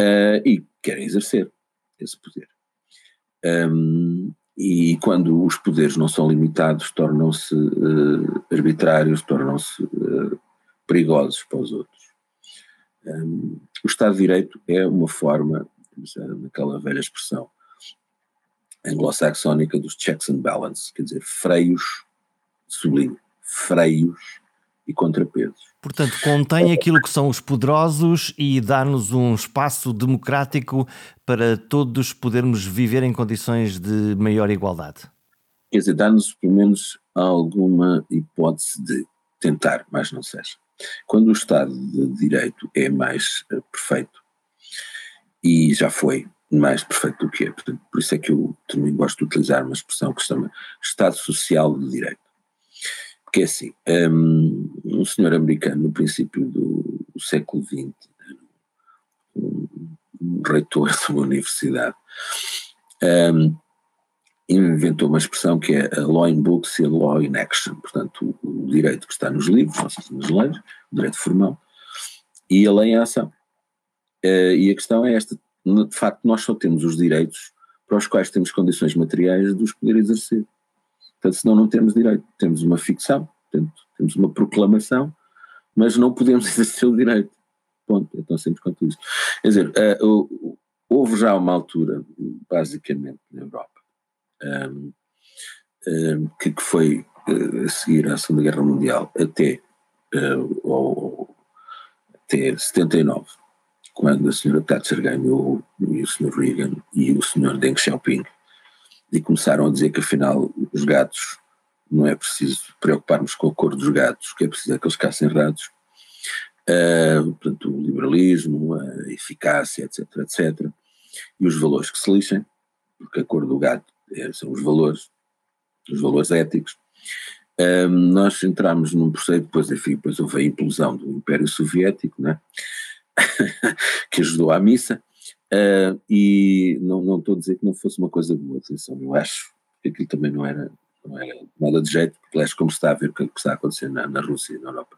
Speaker 2: uh, e querem exercer esse poder. Um, e quando os poderes não são limitados, tornam-se uh, arbitrários, tornam-se uh, perigosos para os outros. Um, o Estado de Direito é uma forma, naquela velha expressão anglo-saxónica dos checks and balances, quer dizer, freios, sublinho, freios e contrapesos.
Speaker 1: Portanto, contém aquilo que são os poderosos e dá-nos um espaço democrático para todos podermos viver em condições de maior igualdade.
Speaker 2: Quer dizer, dá-nos pelo menos alguma hipótese de tentar, mas não seja. Quando o Estado de Direito é mais uh, perfeito, e já foi mais perfeito do que é, portanto, por isso é que eu também gosto de utilizar uma expressão que se chama Estado Social de Direito. Porque é assim, um, um senhor americano no princípio do, século XX, um, reitor de uma universidade, um, inventou uma expressão que é a law in books e a law in action, portanto o, direito que está nos livros, seja, nas leis, o direito formal, e a lei em ação. Uh, e a questão é esta, de facto nós só temos os direitos para os quais temos condições materiais de os poder exercer. Portanto, senão não temos direito. Temos uma ficção, portanto, temos uma proclamação, mas não podemos exercer o direito. Ponto. É tão simples quanto isso. Quer dizer, uh, houve já uma altura, basicamente, na Europa, um, um, que, que, foi uh, a seguir à Segunda Guerra Mundial até, uh, ao, até 79, quando a senhora Thatcher ganhou e o senhor Reagan e o senhor Deng Xiaoping e começaram a dizer que afinal os gatos não é preciso preocuparmos com a cor dos gatos, que é preciso é que eles caçem ratos. Uh, portanto, o liberalismo, a eficácia, etc, etc. E os valores que se lixem, porque a cor do gato é, são os valores, os valores éticos. Uh, nós entramos num processo, depois, enfim, depois houve a implosão do Império Soviético, né? que ajudou à missa, Uh, e não, não estou a dizer que não fosse uma coisa boa, atenção, eu acho que aquilo também não era, não era nada de jeito, porque aliás, como está a ver o que, é que está a acontecer na, na Rússia e na Europa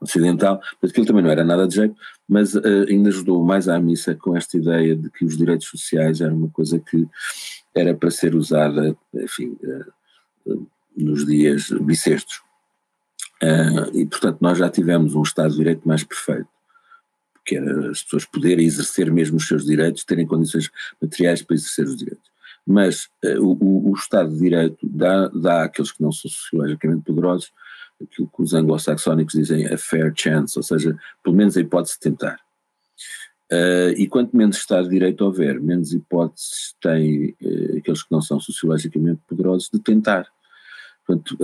Speaker 2: Ocidental, mas aquilo também não era nada de jeito, mas uh, ainda ajudou mais à missa com esta ideia de que os direitos sociais eram uma coisa que era para ser usada, enfim, uh, nos dias bissextos. e portanto nós já tivemos um Estado de Direito mais perfeito que era as pessoas poderem exercer mesmo os seus direitos, terem condições materiais para exercer os direitos. Mas uh, o, o, Estado de Direito dá, dá àqueles que não são sociologicamente poderosos aquilo que os anglo-saxónicos dizem a fair chance, ou seja, pelo menos a hipótese de tentar. Uh, e quanto menos Estado de Direito houver, menos hipóteses têm uh, aqueles que não são sociologicamente poderosos de tentar. Portanto,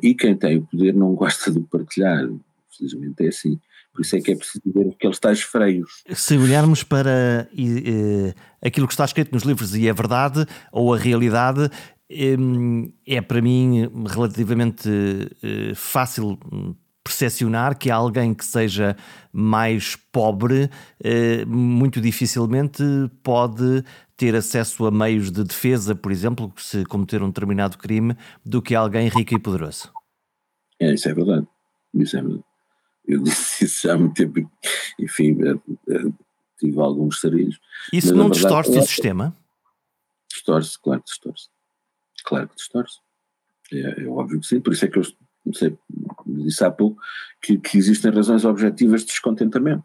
Speaker 2: e quem tem o poder não gosta de partilhar, felizmente é assim. Por isso é que é preciso ver aqueles tais freios.
Speaker 1: Se olharmos para uh, aquilo que está escrito nos livros e é verdade, ou a realidade, é para mim relativamente uh, fácil percepcionar que alguém que seja mais pobre uh, muito dificilmente pode ter acesso a meios de defesa, por exemplo, se cometer um determinado crime, do que alguém rico e poderoso.
Speaker 2: É, isso é verdade. Isso é verdade. Eu disse isso já há muito tempo, enfim, eh, eh, tive alguns sarilhos.
Speaker 1: Isso não verdade, distorce é, o sistema?
Speaker 2: Distorce, claro que distorce. Claro que distorce. É, é, óbvio que sim, por isso é que eu sei, disse há pouco que, que existem razões objetivas de descontentamento.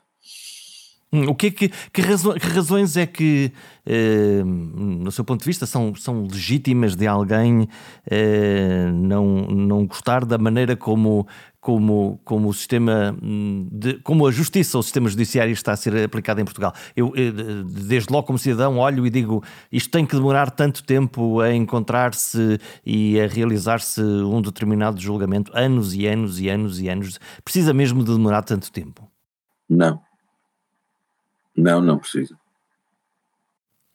Speaker 1: Hum, o que, é que, que, razo, que razões é que, eh, no seu ponto de vista, são, são legítimas de alguém eh, não, não gostar da maneira como, como, como o sistema, hum, de, como a justiça o sistema judiciário está a ser aplicado em Portugal? Eu, eh, desde logo, como cidadão, olho e digo isto tem que demorar tanto tempo a encontrar-se e a realizar-se um determinado julgamento, anos e anos e anos e anos. Precisa mesmo de demorar tanto tempo?
Speaker 2: Não não, não precisa.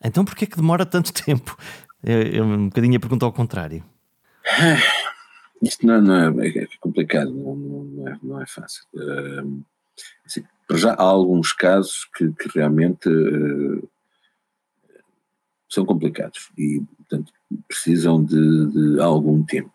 Speaker 1: Então porquê é que demora tanto tempo? É, é um bocadinho a pergunta ao contrário.
Speaker 2: Isto não, não é, é, complicado, não, não, é, não é fácil. Uh, assim, já há alguns casos que, que realmente uh, são complicados e, portanto, precisam de, de algum tempo.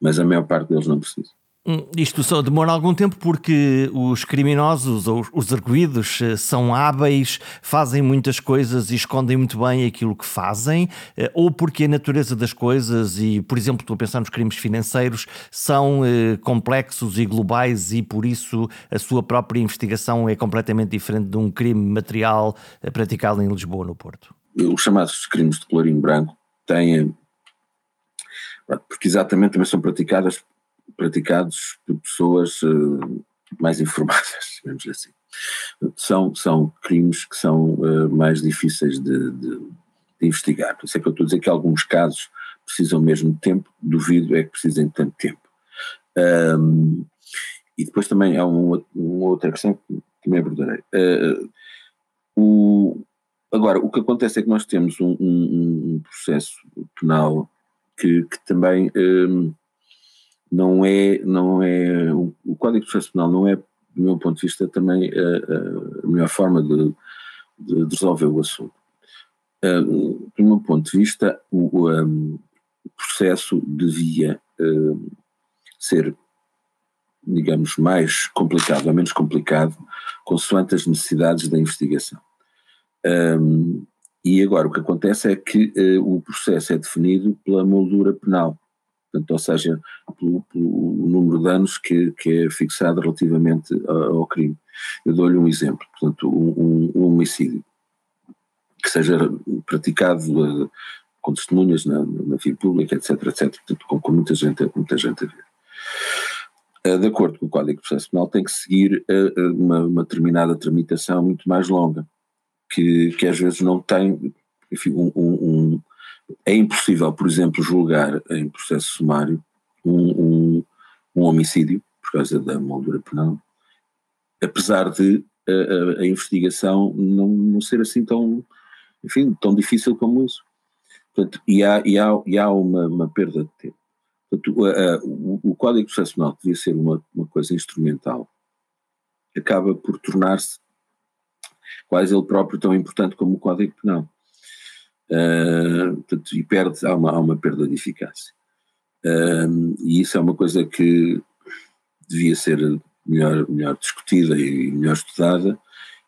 Speaker 2: Mas a maior parte deles não precisa.
Speaker 1: Hum, isto só demora algum tempo porque os criminosos ou os arguídos eh, são hábeis, fazem muitas coisas e escondem muito bem aquilo que fazem, eh, ou porque a natureza das coisas, e por exemplo, estou a pensar nos crimes financeiros, são eh, complexos e globais e por isso a sua própria investigação é completamente diferente de um crime material praticado em Lisboa, no Porto.
Speaker 2: Os chamados crimes de colorinho branco têm porque exatamente também são praticadas praticados por pessoas uh, mais informadas, digamos assim. São, são crimes que são uh, mais difíceis de, de, de, investigar. Por isso é que eu estou a dizer que alguns casos precisam mesmo de tempo, duvido é que precisem de tanto tempo. Um, e depois também há uma, uma, outra questão que também abordarei. Uh, o, agora, o que acontece é que nós temos um, um, um processo penal que, que também um, não é, não é o, Código Processual não é, do meu ponto de vista, também a, a melhor forma de, de, resolver o assunto. Uh, do meu ponto de vista, o, um, o processo devia uh, ser, digamos, mais complicado ou menos complicado, consoante as necessidades da investigação. Um, e agora o que acontece é que uh, o processo é definido pela moldura penal portanto, ou seja, pelo, pelo número de anos que, que é fixado relativamente ao crime. Eu dou-lhe um exemplo, portanto, um, um, homicídio que seja praticado uh, com testemunhas na, na via pública, etc, etc, portanto, com, com muita gente, muita gente a ver. Uh, de acordo com o Código de Processo Penal, tem que seguir uh, uma, uma determinada tramitação muito mais longa, que, que às vezes não tem, enfim, um, um é impossível, por exemplo, julgar em processo sumário um, um, um homicídio, por causa da moldura penal, apesar de a, a, a, investigação não, não ser assim tão, enfim, tão difícil como isso. Portanto, e há, e há, e há uma, uma perda de tempo. Portanto, a, o, o Código Processual devia ser uma, uma coisa instrumental, acaba por tornar-se quase ele próprio tão importante como o Código Penal. Uh, portanto, e perde, há uma, há uma perda de eficácia. Uh, e isso é uma coisa que devia ser melhor, melhor discutida e melhor estudada,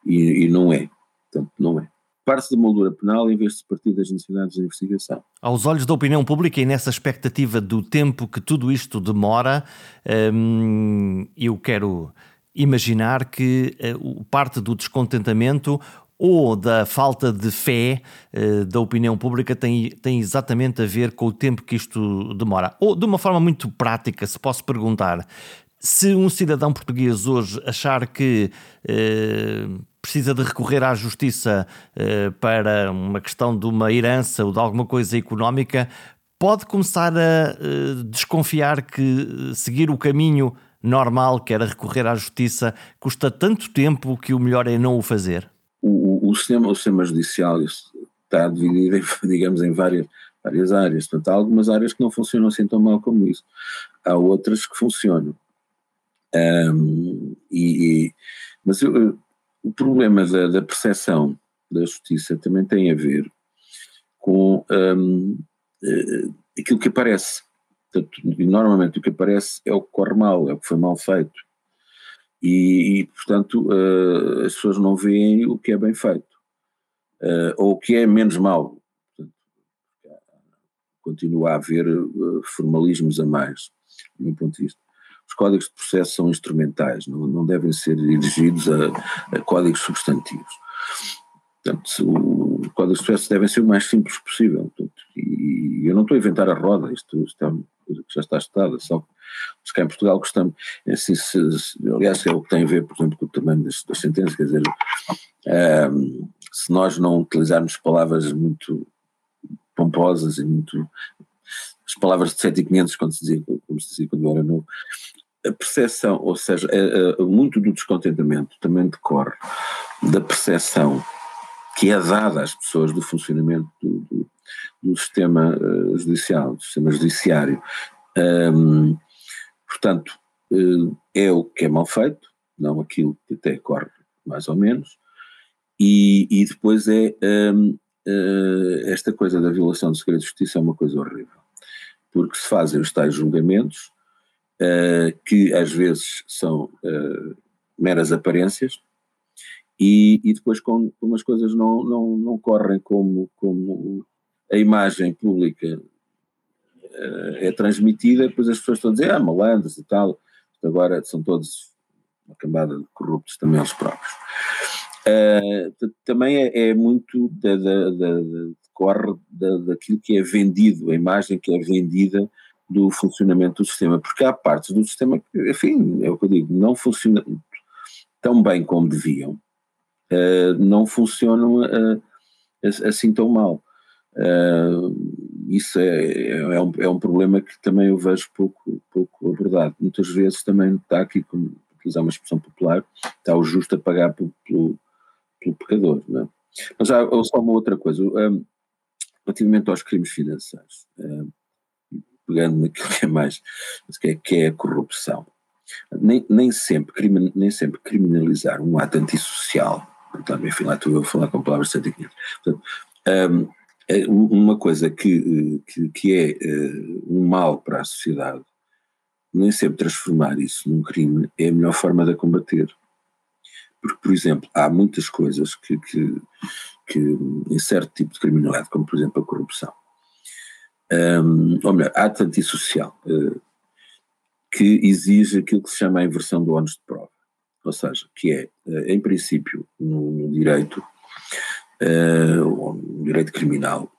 Speaker 2: e, e não é. Portanto, não é parte da moldura penal em vez de partir das necessidades de investigação.
Speaker 1: Aos olhos da opinião pública e nessa expectativa do tempo que tudo isto demora, hum, eu quero imaginar que uh, parte do descontentamento ou da falta de fé uh, da opinião pública tem, tem exatamente a ver com o tempo que isto demora. Ou, de uma forma muito prática, se posso perguntar, se um cidadão português hoje achar que uh, precisa de recorrer à justiça uh, para uma questão de uma herança ou de alguma coisa económica, pode começar a desconfiar que seguir o caminho normal, que era recorrer à justiça, custa tanto tempo que o melhor é não o fazer?
Speaker 2: Sistema, o sistema judicial está dividido, em, digamos, em várias, várias áreas. Portanto, há algumas áreas que não funcionam assim tão mal como isso. Há outras que funcionam. Um, e, e, mas eu, o problema da, da percepção da justiça também tem a ver com um, uh, aquilo que aparece. Portanto, normalmente o que aparece é o que corre mal, é o que foi mal feito e, e portanto, uh, as pessoas não veem o que é bem feito, uh, ou o que é menos. Portanto, continua a haver uh, formalismos a mais, do meu ponto de vista. Os códigos de processo são instrumentais, não, não devem ser dirigidos a, a códigos substantivos. Portanto, o, códigos de processo devem ser o mais simples possível. Portanto, e, e eu não estou a inventar a roda, isto, isto é uma coisa que já está estudada, só mas cá em Portugal gostamos, assim, se, se, aliás, é o que tem a ver, por exemplo, com o tamanho das, sentenças, quer dizer, um, se nós não utilizarmos palavras muito pomposas e muito. as palavras de 7 e 500, quando se dizia, como se dizia quando eu era novo, a percepção, ou seja, é, é, muito do descontentamento também decorre da percepção que é dada às pessoas do funcionamento do, do, do sistema judicial, do sistema judiciário. Um, portanto, uh, é o que é mal feito, não aquilo que até corre mais ou menos, e, e depois é um, uh, esta coisa da violação do segredo de justiça é uma coisa horrível, porque se fazem os tais julgamentos que às vezes são meras aparências, e, e depois como, as coisas não, não, não correm como, como a imagem pública uh, é transmitida, depois as pessoas estão a dizer, ah, malandros e tal, agora são todos uma cambada de corruptos também eles próprios. Uh, também é, é muito da, da, da, corre da, daquilo que é vendido, a imagem que é vendida do funcionamento do sistema, porque há partes do sistema que, enfim, é o que eu digo, não funcionam tão bem como deviam, uh, não funcionam uh, assim tão mal. Uh, isso é, é, um, é um problema que também eu vejo pouco, pouco abordado. Muitas vezes também está aqui, como utilizar uma expressão popular, está o justo a pagar pelo, pelo, pelo pecador. Não é? Mas há só uma outra coisa, um, relativamente aos crimes financeiros, um, pegando naquilo que é mais, que é, que é a corrupção. Nem, nem, sempre, nem sempre criminalizar um ato antissocial portanto, enfim, lá estou eu a falar com palavras de 1.500. Portanto, um, uma coisa que, que, que é uh, um mal para a sociedade, nem sempre transformar isso num crime é a melhor forma de a combater. Porque, por exemplo, há muitas coisas que, que, que em certo tipo de criminalidade, como por exemplo a corrupção, um, ou melhor, ato antissocial, uh, que exige aquilo que se chama a inversão do ónus de prova ou seja, que é, eh, em princípio, no, no direito, uh, direito criminal,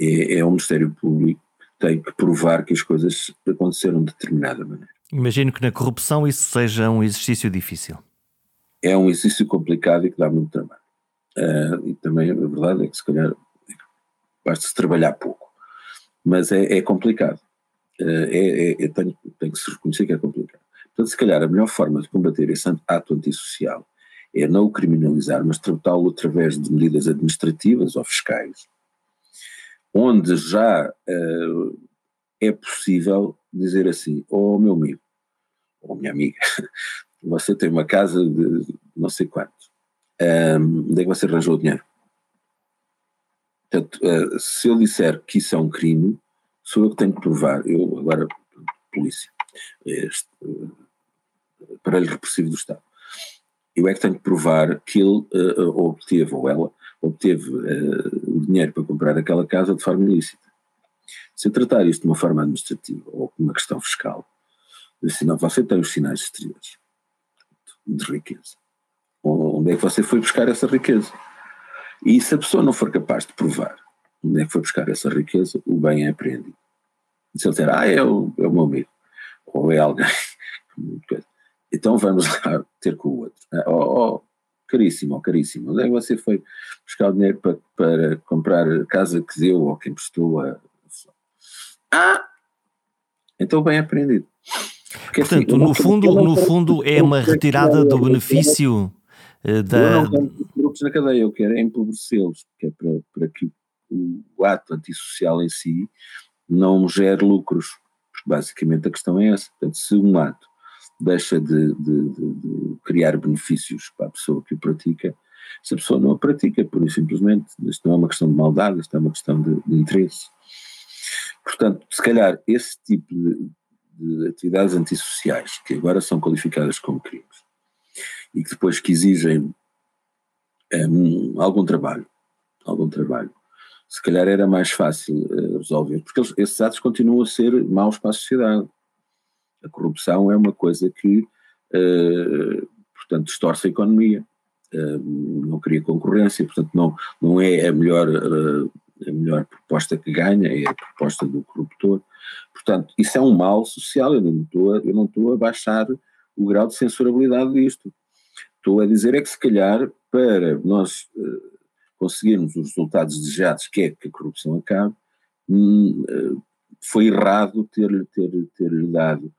Speaker 2: é, é o Ministério Público que tem que provar que as coisas aconteceram de determinada maneira.
Speaker 1: Imagino que na corrupção isso seja um exercício difícil.
Speaker 2: É um exercício complicado e que dá muito trabalho. Uh, e também a verdade é que se calhar basta-se trabalhar pouco. Mas é, é complicado. Uh, é, é, tem, tem que se reconhecer que é complicado. Portanto, se calhar a melhor forma de combater esse ato antissocial é não o criminalizar, mas tratá-lo através de medidas administrativas ou fiscais, onde já uh, é possível dizer assim, oh meu amigo, ou oh, minha amiga, você tem uma casa de não sei quanto, um, onde é que você arranjou o dinheiro? Portanto, uh, se eu disser que isso é um crime, sou eu que tenho que provar, eu agora, polícia, este, aparelho repressivo do Estado. Eu é que tenho que provar que ele uh, obteve, ou ela, obteve uh, o dinheiro para comprar aquela casa de forma ilícita. Se eu tratar isto de uma forma administrativa ou uma questão fiscal, assim, não, você tem os sinais exteriores de riqueza. Onde é que você foi buscar essa riqueza? E se a pessoa não for capaz de provar onde é que foi buscar essa riqueza, o bem é apreendido. Se ele disser, ah, é o, é o meu amigo, ou é alguém, então vamos lá ter com o outro. Oh, oh caríssimo, oh, caríssimo, onde é que você foi buscar o dinheiro para, para comprar a casa que deu ou que emprestou a. Ah! Então bem aprendido.
Speaker 1: Porque, assim, Portanto, assim, no, fundo, no fundo é uma retirada do benefício eh, da.
Speaker 2: Eu não quero grupos na cadeia, eu quero é empobrecê-los, que é para, para que o, o ato antissocial em si não gere lucros. Basicamente a questão é essa. Portanto, se um ato deixa de, de, de, de, criar benefícios para a pessoa que o pratica, se a pessoa não a pratica, pura e simplesmente. Isto não é uma questão de maldade, isto é uma questão de, interesse. Portanto, se calhar esse tipo de, atividades antissociais, que agora são qualificadas como crimes, e que depois que exigem um, algum trabalho, algum trabalho, se calhar era mais fácil uh, resolver, porque eles, esses atos continuam a ser maus para a sociedade a corrupção é uma coisa que, uh, portanto, distorce a economia, uh, não cria concorrência, portanto, não, não é a melhor, uh, a melhor proposta que ganha, é a proposta do corruptor. Portanto, isso é um mal social, eu não estou a, eu não estou a baixar o grau de censurabilidade disto. Estou a dizer é que, se calhar, para nós conseguirmos os resultados desejados, que é que a corrupção acabe, hum, foi errado ter-lhe ter, ter dado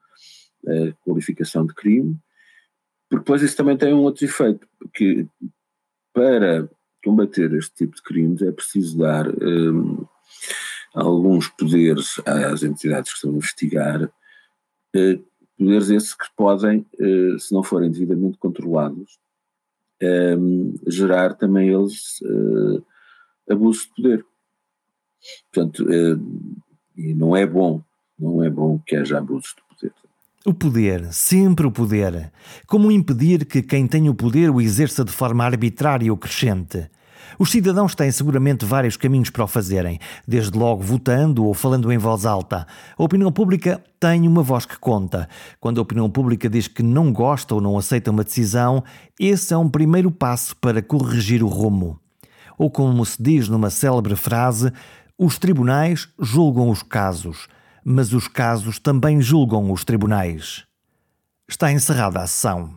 Speaker 2: a qualificação de crime, porque depois isso também tem um outro efeito, porque para combater este tipo de crimes é preciso dar um, alguns poderes às entidades que estão a investigar, uh, poderes esses que podem, uh, se não forem devidamente controlados, um, gerar também eles uh, abuso de poder. Portanto, e não é bom, não é bom que haja abusos de poder.
Speaker 1: O poder, sempre o poder. Como impedir que quem tem o poder o exerça de forma arbitrária ou crescente? Os cidadãos têm seguramente vários caminhos para o fazerem, desde logo votando ou falando em voz alta. A opinião pública tem uma voz que conta. Quando a opinião pública diz que não gosta ou não aceita uma decisão, esse é um primeiro passo para corrigir o rumo. Ou como se diz numa célebre frase, os tribunais julgam os casos mas os casos também julgam os tribunais. Está encerrada a sessão.